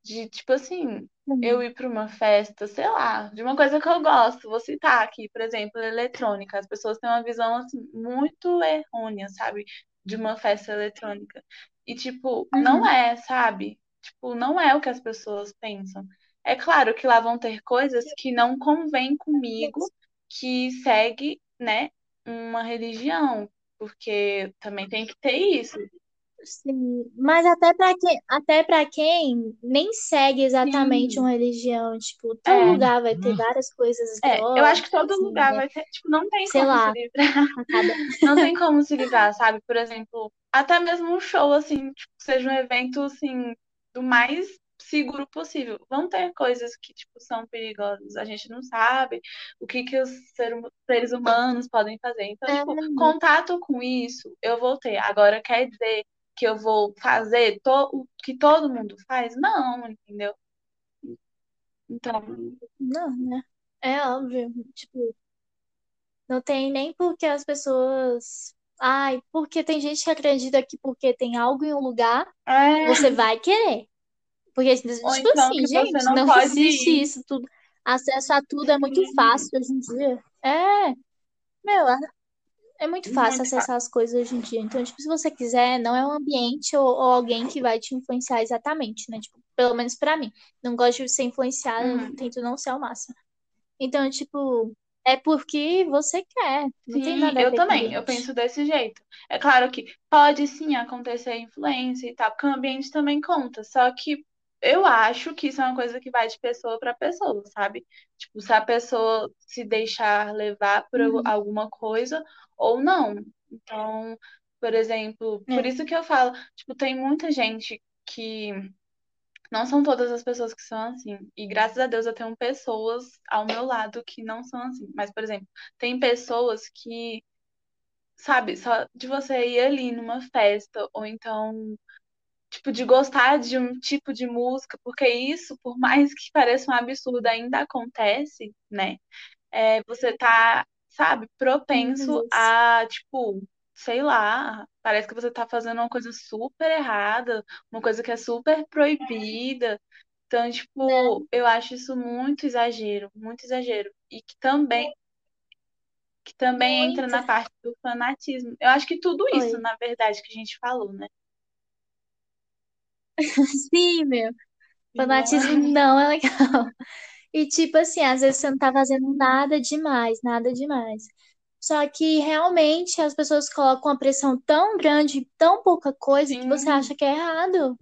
de, tipo assim, eu Hum, ir para uma festa, sei lá, de uma coisa que eu gosto. Vou citar aqui, por exemplo, eletrônica. As pessoas têm uma visão, assim, muito errônea, sabe? De uma festa eletrônica. E, tipo, não Uhum. é, sabe? Tipo, não é o que as pessoas pensam. É claro que lá vão ter coisas que não convêm comigo, que segue, né, uma religião. Porque também tem que ter isso. Sim, mas até para quem, até para quem nem segue exatamente Sim, uma religião, tipo, todo é. lugar vai ter várias coisas É, eu acho que todo grossas, lugar né? vai ter, tipo, não tem Sei como se lá, livrar, facada. não tem como se livrar, sabe? Por exemplo, até mesmo um show, assim, tipo, seja um evento, assim, do mais seguro possível. Vão ter coisas que, tipo, são perigosas, a gente não sabe o que que os hum- seres humanos podem fazer. Então, É, tipo, contato com isso, eu vou ter. Agora, quer dizer que eu vou fazer to o que todo mundo faz? Não, entendeu? Então, não, né? É óbvio, tipo, não tem nem porque as pessoas, ai, porque tem gente que acredita que porque tem algo em um lugar, você é, vai querer. Porque, ou tipo então assim, você gente, não não pode existe ir. isso tudo. Acesso a tudo é muito fácil hoje em dia. É, meu, É muito fácil muito fácil. acessar as coisas hoje em dia. Então, tipo, se você quiser, não é um ambiente ou, ou alguém que vai te influenciar exatamente, né? Tipo, pelo menos pra mim. Não gosto de ser influenciada, Uhum. tento não ser ao máximo. Então, tipo, é porque você quer. Não Sim, eu também, eu penso desse jeito. É claro que pode sim acontecer influência e tal, porque o ambiente também conta. Só que eu acho que isso é uma coisa que vai de pessoa para pessoa, sabe? Tipo, se a pessoa se deixar levar por Uhum. alguma coisa ou não. Então, por exemplo, por É. isso que eu falo, tipo, tem muita gente que Não são todas as pessoas que são assim. E graças a Deus eu tenho pessoas ao meu lado que não são assim. Mas, por exemplo, tem pessoas que, sabe, só de você ir ali numa festa, ou então, tipo, de gostar de um tipo de música, porque isso, por mais que pareça um absurdo, ainda acontece, né? É, você tá, sabe, propenso vezes. a, tipo, sei lá, parece que você tá fazendo uma coisa super errada, uma coisa que é super proibida. Então, tipo, eu acho isso muito exagero, muito exagero. E que também, que também entra Muito. na parte do fanatismo. Eu acho que tudo isso, Oi. na verdade, que a gente falou, né? Sim, meu. Não Fanatismo é. não é legal. E tipo assim, às vezes você não tá fazendo nada demais, nada demais. Só que realmente as pessoas colocam uma pressão tão grande, tão pouca coisa, que você Sim, acha que é errado.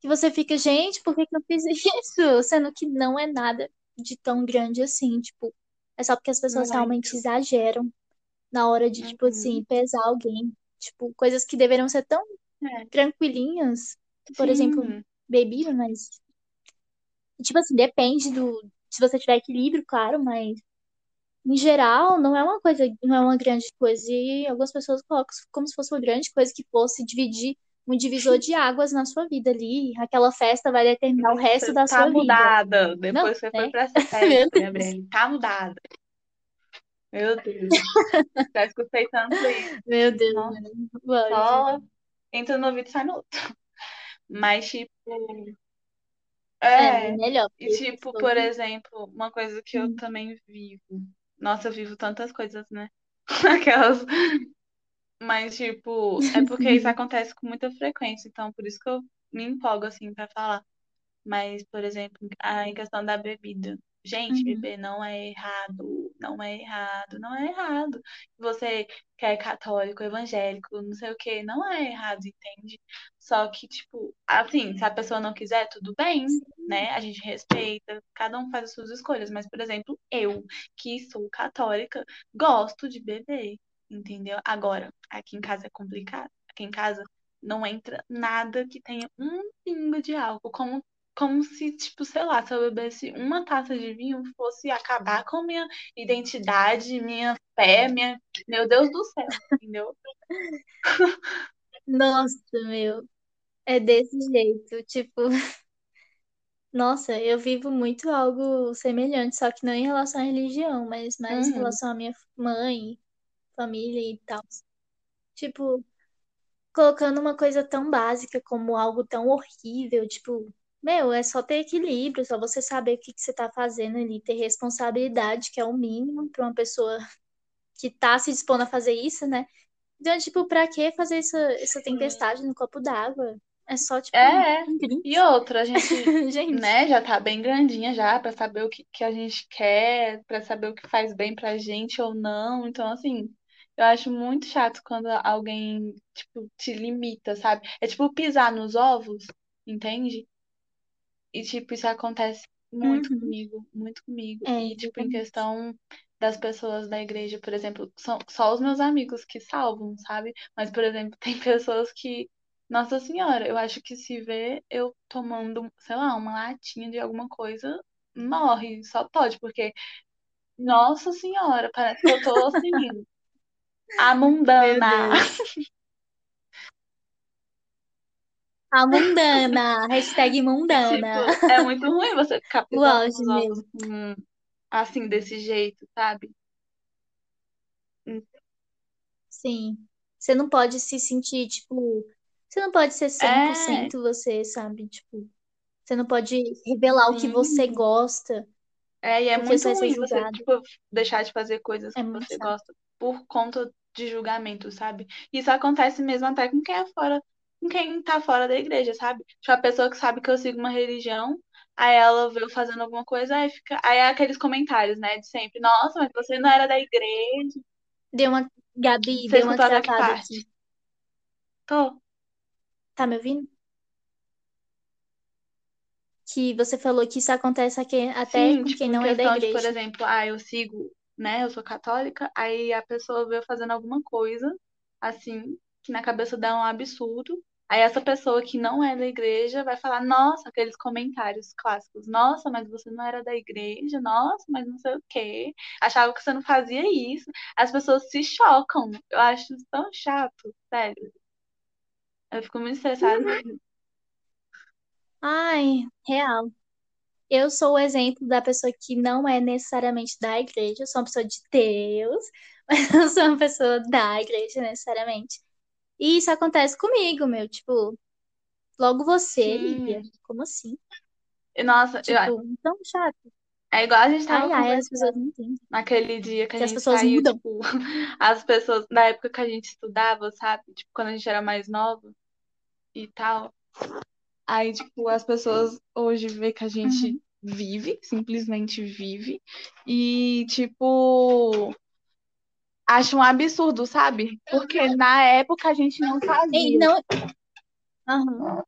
Que você fica, gente, por que que eu fiz isso? Sendo que não é nada de tão grande assim, tipo, é só porque as pessoas realmente muito. exageram na hora de, tipo assim, Uhum. pesar alguém. Tipo, coisas que deveriam ser tão É, tranquilinhas, por exemplo, sim, bebida, mas, tipo assim, depende do, se você tiver equilíbrio, claro, mas em geral, não é uma coisa, não é uma grande coisa. E algumas pessoas colocam como se fosse uma grande coisa que fosse dividir um divisor de águas na sua vida ali. Aquela festa vai determinar o resto você da tá sua vida. mudada. Não, Depois que você foi né? pra essa festa. Gabriele, tá mudada. Meu Deus. Já escutei tanto isso. Meu Deus, Nossa, né? Só entra no ouvido e sai no outro. Mas, tipo, É, é melhor, E, tipo, por fosse. exemplo, uma coisa que eu Hum. também vivo. Nossa, eu vivo tantas coisas, né? Aquelas. Mas, tipo, é porque isso acontece com muita frequência. Então, por isso que eu me empolgo, assim, pra falar. Mas, por exemplo, a, questão da bebida. Gente, Uhum. beber não é errado, não é errado, não é errado. Você que é católico, evangélico, não sei o que, não é errado, entende? Só que, tipo, assim, se a pessoa não quiser, tudo bem, né? A gente respeita, cada um faz as suas escolhas. Mas, por exemplo, eu, que sou católica, gosto de beber, entendeu? Agora, aqui em casa é complicado. Aqui em casa não entra nada que tenha um pingo de álcool, como como se, tipo, sei lá, se eu bebesse uma taça de vinho fosse acabar com minha identidade, minha fé, minha. Meu Deus do céu, entendeu? Nossa, meu. É desse jeito. Tipo, nossa, eu vivo muito algo semelhante, só que não em relação à religião, mas mais em Uhum. relação à minha mãe, família e tal. Tipo, colocando uma coisa tão básica como algo tão horrível, tipo, meu, é só ter equilíbrio, só você saber o que que você tá fazendo ali, ter responsabilidade, que é o mínimo para uma pessoa que tá se dispondo a fazer isso, né? Então, tipo, pra que fazer essa, essa tempestade no copo d'água? É só, É, tipo, é. um E drink. outra, a gente, Gente. né, já tá bem grandinha já pra saber o que, que a gente quer, pra saber o que faz bem pra gente ou não. Então, assim, eu acho muito chato quando alguém, tipo, te limita, sabe? É tipo pisar nos ovos, entende? E, tipo, isso acontece muito Uhum. comigo, muito comigo. É, E, tipo, em questão das pessoas da igreja, por exemplo, são só os meus amigos que salvam, sabe? Mas, por exemplo, tem pessoas que, Nossa Senhora, eu acho que se vê eu tomando, sei lá, uma latinha de alguma coisa, morre, só pode, porque, Nossa Senhora, parece que eu tô assim, a Meu mundana. Deus. A mundana. Hashtag E, tipo, mundana. é muito ruim você ficar pisando nos ovos assim, desse jeito, sabe? Sim. Você não pode se sentir, tipo. Você não pode ser cem por É, cento você, sabe? Tipo, você não pode revelar o que você gosta, É, e é porque muito você vai ser ruim você, julgado. tipo, deixar de fazer coisas É que muito você chato. gosta por conta de julgamento, sabe? Isso acontece mesmo até com quem é fora, com quem tá fora da igreja, sabe? Tipo, a pessoa que sabe que eu sigo uma religião, aí ela eu fazendo alguma coisa, aí fica, aí é aqueles comentários, né, de sempre, nossa, mas você não era da igreja. Deu uma. Gabi, Você deu uma travada aqui. Tô. Tá me ouvindo? Que você falou que isso acontece aqui- até Sim, com quem tipo, em não é da questão de, por igreja. exemplo, ah, eu sigo, né, eu sou católica, aí a pessoa eu fazendo alguma coisa, assim, que na cabeça dá um absurdo. Aí essa pessoa que não é da igreja vai falar, nossa, aqueles comentários clássicos, nossa, mas você não era da igreja, nossa, mas não sei o quê. Achava que você não fazia isso. As pessoas se chocam. Eu acho tão chato, sério. Eu fico muito estressada. Ai, real. Eu sou o exemplo da pessoa que não é necessariamente da igreja, eu sou uma pessoa de Deus, mas não sou uma pessoa da igreja necessariamente. E isso acontece comigo, meu, tipo, logo você, Lívia. Como assim? Nossa, eu- Tipo, tão chato. é igual a gente tava Ai, ai, as pessoas não entendem. naquele dia que a Que as gente pessoas saiu, mudam. tipo, as pessoas, na época que a gente estudava, sabe? Tipo, quando a gente era mais nova e tal. Aí, tipo, as pessoas hoje vê que a gente Uhum. vive, simplesmente vive, e, tipo, acham um absurdo, sabe? Porque na época a gente não fazia. não. Aham.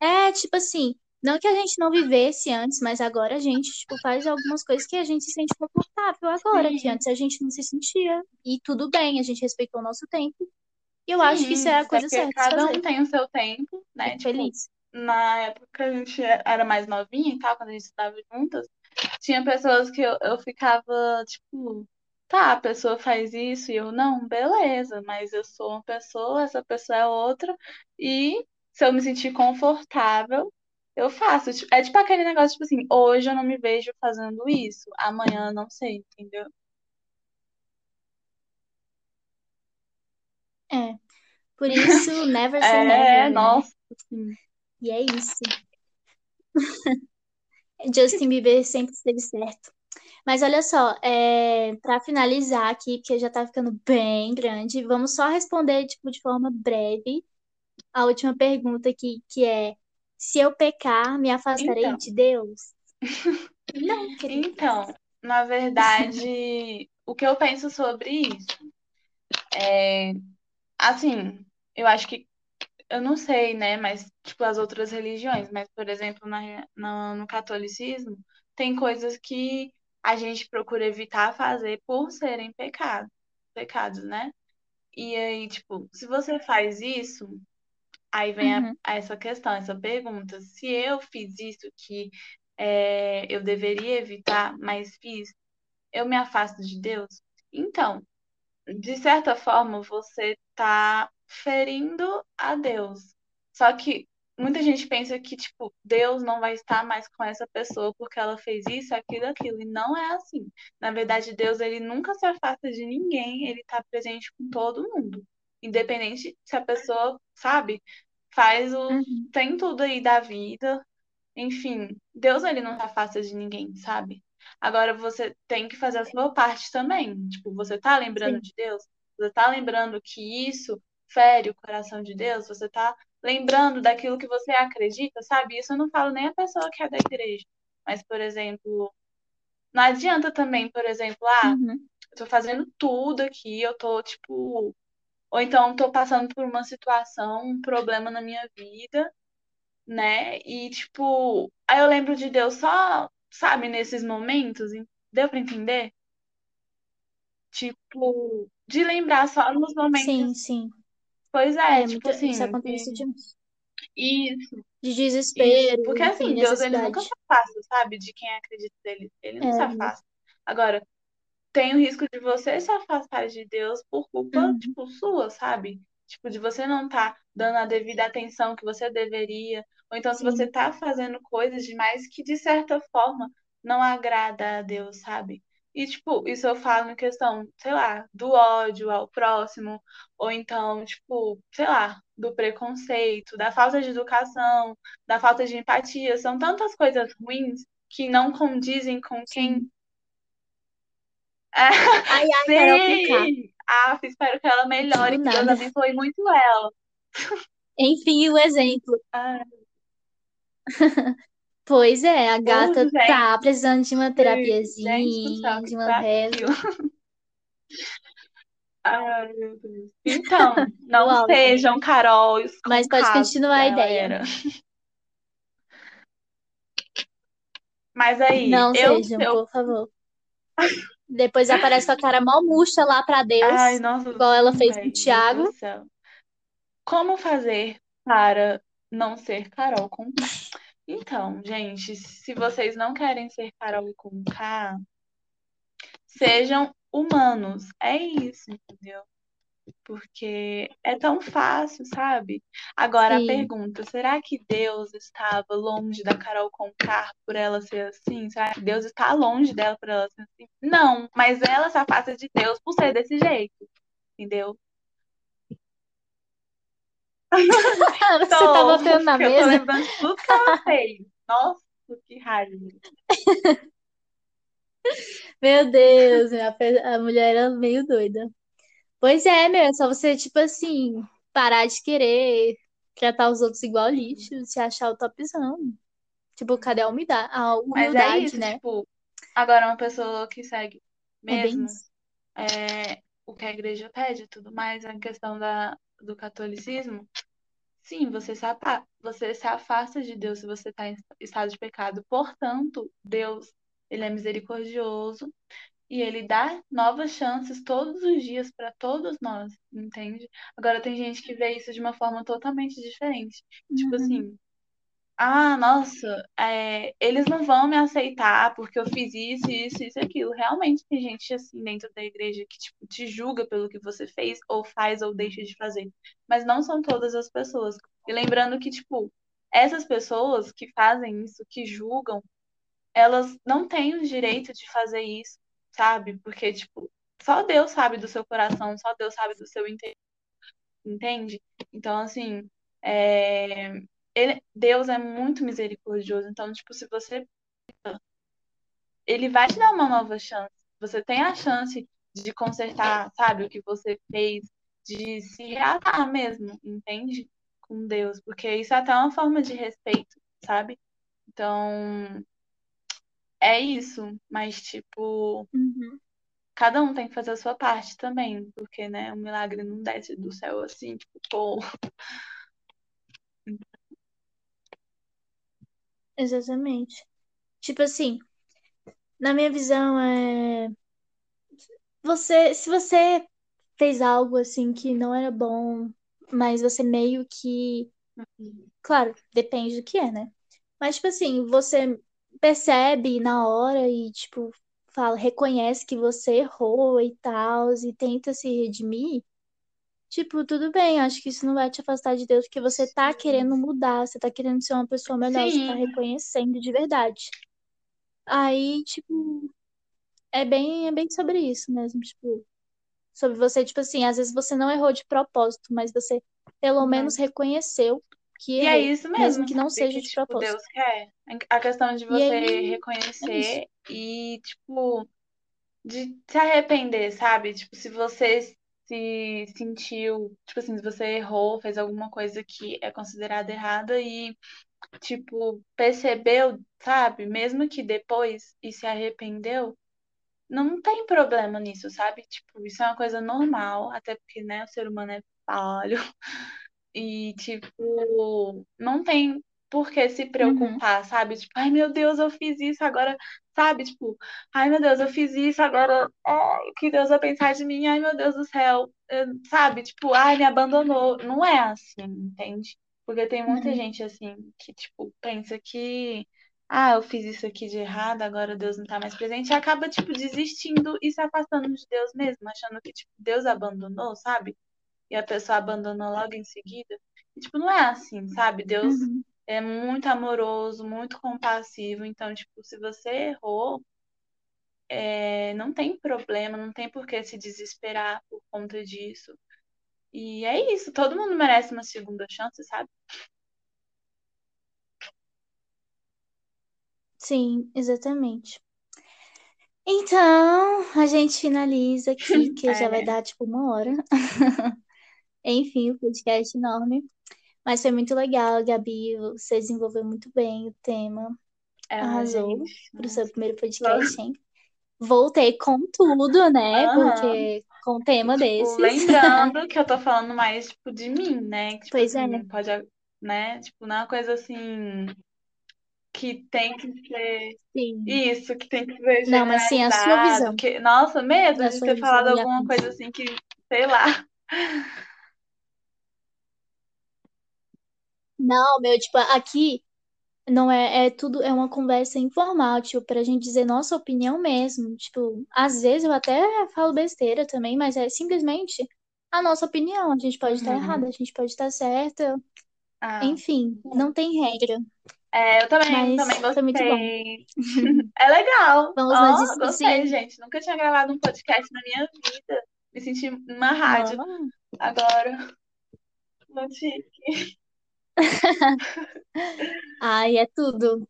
É, tipo assim, não que a gente não vivesse antes, mas agora a gente, tipo, faz algumas coisas que a gente se sente confortável agora, que Sim, antes a gente não se sentia. E tudo bem, a gente respeitou o nosso tempo. E eu acho que isso sim, é a coisa certa cada um tem o seu tempo, né? Fico Tipo, feliz. na época que a gente era mais novinha e tal, quando a gente estava juntas, tinha pessoas que eu, eu ficava, tipo, tá, a pessoa faz isso e eu não, beleza, mas eu sou uma pessoa, essa pessoa é outra, e se eu me sentir confortável, eu faço. É tipo aquele negócio, tipo assim, hoje eu não me vejo fazendo isso, amanhã eu não sei, entendeu? É. Por isso, never say É, never, né? nossa, assim, E é isso. Justin Bieber sempre esteve certo. Mas olha só, é, para finalizar aqui, porque já tá ficando bem grande, vamos só responder tipo, de forma breve a última pergunta aqui, que é: se eu pecar, me afastarei então. de Deus? Não, querido. Então, na verdade, o que eu penso sobre isso é, assim, eu acho que, eu não sei, né, mas, tipo, as outras religiões, mas, por exemplo, na, na- no catolicismo, tem coisas que a gente procura evitar fazer por serem pecados, pecados, né? E aí, tipo, se você faz isso, aí vem a, Uhum. a essa questão, essa pergunta, se eu fiz isso que é, eu deveria evitar, mas fiz, eu me afasto de Deus? Então, de certa forma, você está ferindo a Deus. Só que muita gente pensa que, tipo, Deus não vai estar mais com essa pessoa porque ela fez isso, aquilo, aquilo. E não é assim. Na verdade, Deus, ele nunca se afasta de ninguém, ele está presente com todo mundo. Independente se a pessoa, sabe, faz o. Uhum. tem tudo aí da vida, enfim, Deus ele não se afasta de ninguém, sabe? Agora você tem que fazer a sua parte também. Tipo, você tá lembrando Sim, de Deus? Você tá lembrando que isso fere o coração de Deus? Você tá lembrando daquilo que você acredita, sabe? Isso eu não falo nem a pessoa que é da igreja. Mas, por exemplo, não adianta também, por exemplo, ah, uhum. eu tô fazendo tudo aqui, eu tô, tipo, ou então tô passando por uma situação, um problema na minha vida né? E, tipo, aí eu lembro de Deus só, sabe, nesses momentos, en- deu pra entender? Tipo, de lembrar só nos Sim, momentos. sim. Pois é, É, tipo muito, isso assim, acontece que- demais. isso, De isso. desespero, Porque enfim, assim, Deus ele nunca se afasta, sabe, de quem acredita nele. Ele não se É, afasta. Agora, tem o risco de você se afastar de Deus por culpa, uhum. tipo, sua, sabe? Tipo, de você não estar dando a devida atenção que você deveria, ou então se você Sim, tá fazendo coisas demais que, de certa forma, não agrada a Deus, sabe? E, tipo, isso eu falo em questão, sei lá, do ódio ao próximo, ou então, tipo, sei lá, do preconceito, da falta de educação, da falta de empatia. São tantas coisas ruins que não condizem com quem sim. Ai, ai. Sim! Ah, espero que ela melhore, que Deus nada. abençoe muito ela. Enfim, o exemplo. Ah, Pois é, a gata urgente, tá precisando de uma gente terapiazinha, que de uma tá reza. Ai, meu Deus. Então, não alto. sejam Carols com Mas pode continuar a ideia. Mas aí, Não eu, sejam, eu. por favor. Depois aparece com a cara mó murcha lá pra Ai, Deus, nossa, igual ela fez com o Thiago. Como fazer para não ser Carol com? Então, gente, se vocês não querem ser Carol com K, sejam humanos. É isso, entendeu? Porque é tão fácil, sabe? Agora a Sim, pergunta, será que Deus estava longe da Carol Conká por ela ser assim? Será que Deus está longe dela por ela ser assim? Não, mas ela se afasta de Deus por ser desse jeito, entendeu? Você Tô, tá batendo na porque eu tô mesa? lembrando de tudo que ela fez. Nossa, que raiva. Meu Deus, a, mulher era meio doida. Pois é, meu, é só você, tipo assim, parar de querer tratar os outros igual lixo, se achar o topzão. Tipo, cadê a humildade, a Mas é humildade, isso, né? tipo, agora uma pessoa que segue É mesmo isso. é, o que a igreja pede e tudo mais, a questão da, do catolicismo, sim, você se, apa- você se afasta de Deus se você está em estado de pecado. Portanto, Deus, ele é misericordioso e ele dá novas chances todos os dias para todos nós, entende? Agora tem gente que vê isso de uma forma totalmente diferente. Tipo Uhum, assim, ah, nossa, é, eles não vão me aceitar porque eu fiz isso, isso, isso, aquilo. Realmente tem gente assim dentro da igreja que tipo, te julga pelo que você fez, ou faz, ou deixa de fazer. Mas não são todas as pessoas. E lembrando que, tipo, essas pessoas que fazem isso, que julgam, elas não têm o direito de fazer isso, sabe? Porque, tipo, só Deus sabe do seu coração, só Deus sabe do seu interior entende? Então, assim, é, ele- Deus é muito misericordioso. Então, tipo, se você. Ele vai te dar uma nova chance. Você tem a chance de consertar, sabe, o que você fez, de se reatar mesmo, entende? Com Deus. Porque isso é até uma forma de respeito, sabe? Então, é isso. Mas, tipo. uhum. Cada um tem que fazer a sua parte também, porque, né, o milagre não desce do céu assim, tipo, pô. Exatamente. Tipo assim, na minha visão é você, se você fez algo assim que não era bom, mas você meio que, claro, depende do que é, né? Mas tipo assim, você percebe na hora e tipo fala, reconhece que você errou e tal, e tenta se redimir. Tipo, tudo bem, acho que isso não vai te afastar de Deus, porque você tá querendo mudar, você tá querendo ser uma pessoa melhor, você tá Sim, reconhecendo de verdade. Aí, tipo, é bem, é bem sobre isso mesmo, tipo, sobre você, tipo assim, às vezes você não errou de propósito, mas você pelo menos Uhum. reconheceu que E é isso mesmo mesmo, que não seja Que, de tipo, propósito. Deus quer. A questão de você aí, é reconhecer e, tipo, de se arrepender, sabe? Tipo, se você se sentiu, tipo assim, se você errou, fez alguma coisa que é considerada errada e, tipo, percebeu, sabe? Mesmo que depois e se arrependeu, não tem problema nisso, sabe? Tipo, isso é uma coisa normal, até porque, né, o ser humano é falho. E, tipo, não tem por que se Uhum, preocupar, sabe? Tipo, ai meu Deus, eu fiz isso agora, sabe? Tipo, ai meu Deus, eu fiz isso agora, ai, o que Deus vai pensar de mim? Ai meu Deus do céu, sabe? Tipo, ai, me abandonou. Não é assim, entende? Porque tem muita uhum, gente assim que, tipo, pensa que, ah, eu fiz isso aqui de errado, agora Deus não tá mais presente, e acaba, tipo, desistindo e se afastando de Deus mesmo, achando que, tipo, Deus abandonou, sabe? e a pessoa abandonou logo em seguida. E, tipo, não é assim, sabe? Deus uhum. É muito amoroso, muito compassivo. Então, tipo, se você errou, é, não tem problema, não tem por que se desesperar por conta disso. E é isso, todo mundo merece uma segunda chance, sabe? Sim, exatamente. Então, a gente finaliza aqui, que já vai É, dar tipo uma hora. Enfim, o podcast enorme. Mas foi muito legal, Gabi. Você desenvolveu muito bem o tema. ela, Arrasou gente, pro seu primeiro podcast, hein? Voltei com tudo, né? Aham. Porque com um E, tema tipo, desses. lembrando que eu tô falando mais, tipo, de mim, né? Que, tipo Pois assim, é, não pode, né? Tipo, não é uma coisa assim que tem que ser sim. Isso, que tem que ser Não, mas sim, a sua visão. Que, nossa, medo de ter visão falado alguma coisa assim que, sei lá. Não, meu, tipo, aqui não é, é tudo, é uma conversa informal, tipo, pra gente dizer nossa opinião mesmo. Tipo, às vezes eu até falo besteira também, mas é simplesmente a nossa opinião. A gente pode estar errada, Uhum. a gente pode estar certa. Ah, Enfim, não tem regra, é, eu também, mas também foi muito bom. gostei. É legal. Vamos na Ó, gostei, gente. Nunca tinha gravado um podcast na minha vida. Me senti numa rádio Ó, agora. Muito chique. Ai, é tudo.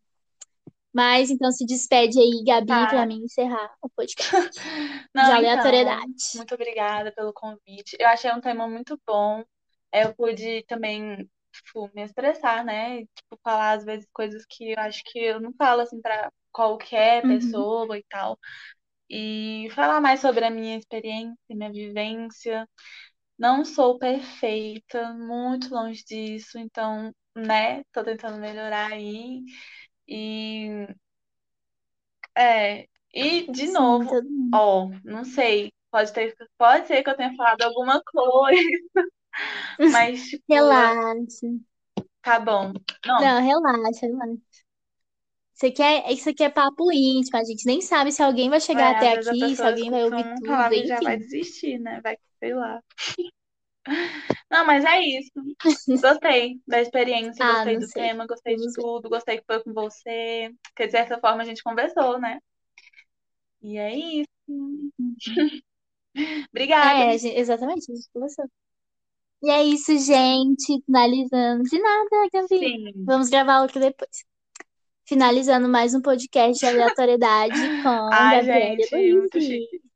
Mas então se despede aí, Gabi, Tá. pra mim encerrar o podcast Não, de então, aleatoriedade. muito obrigada pelo convite. Eu achei um tema muito bom. Eu pude também, tipo, me expressar, né? Tipo, falar às vezes coisas que eu acho que eu não falo assim pra qualquer Uhum. pessoa e tal. E falar mais sobre a minha experiência, minha vivência. Não sou perfeita, muito longe disso, então, né, tô tentando melhorar aí. E é, e de Sim, novo, ó, não sei, pode ter, pode ser que eu tenha falado alguma coisa, mas tipo, Relaxa. tá bom. Não, Não, relaxa, relaxa. Isso aqui é, isso aqui é papo íntimo, a gente nem sabe se alguém vai chegar é, até aqui, se alguém vai ouvir tudo, palavra e já vai enfim. desistir, né? Vai, sei lá. Não, mas é isso. Gostei da experiência, Ah, gostei do sei. tema, gostei de tudo, gostei que foi com você. Quer dizer, dessa forma a gente conversou, né? E é isso. Obrigada. É, gente- exatamente, a gente conversou. E é isso, gente. Finalizando. De nada, Gabi. Sim. Vamos gravar outro depois. Finalizando mais um podcast de aleatoriedade com Ai, Gabriela gente.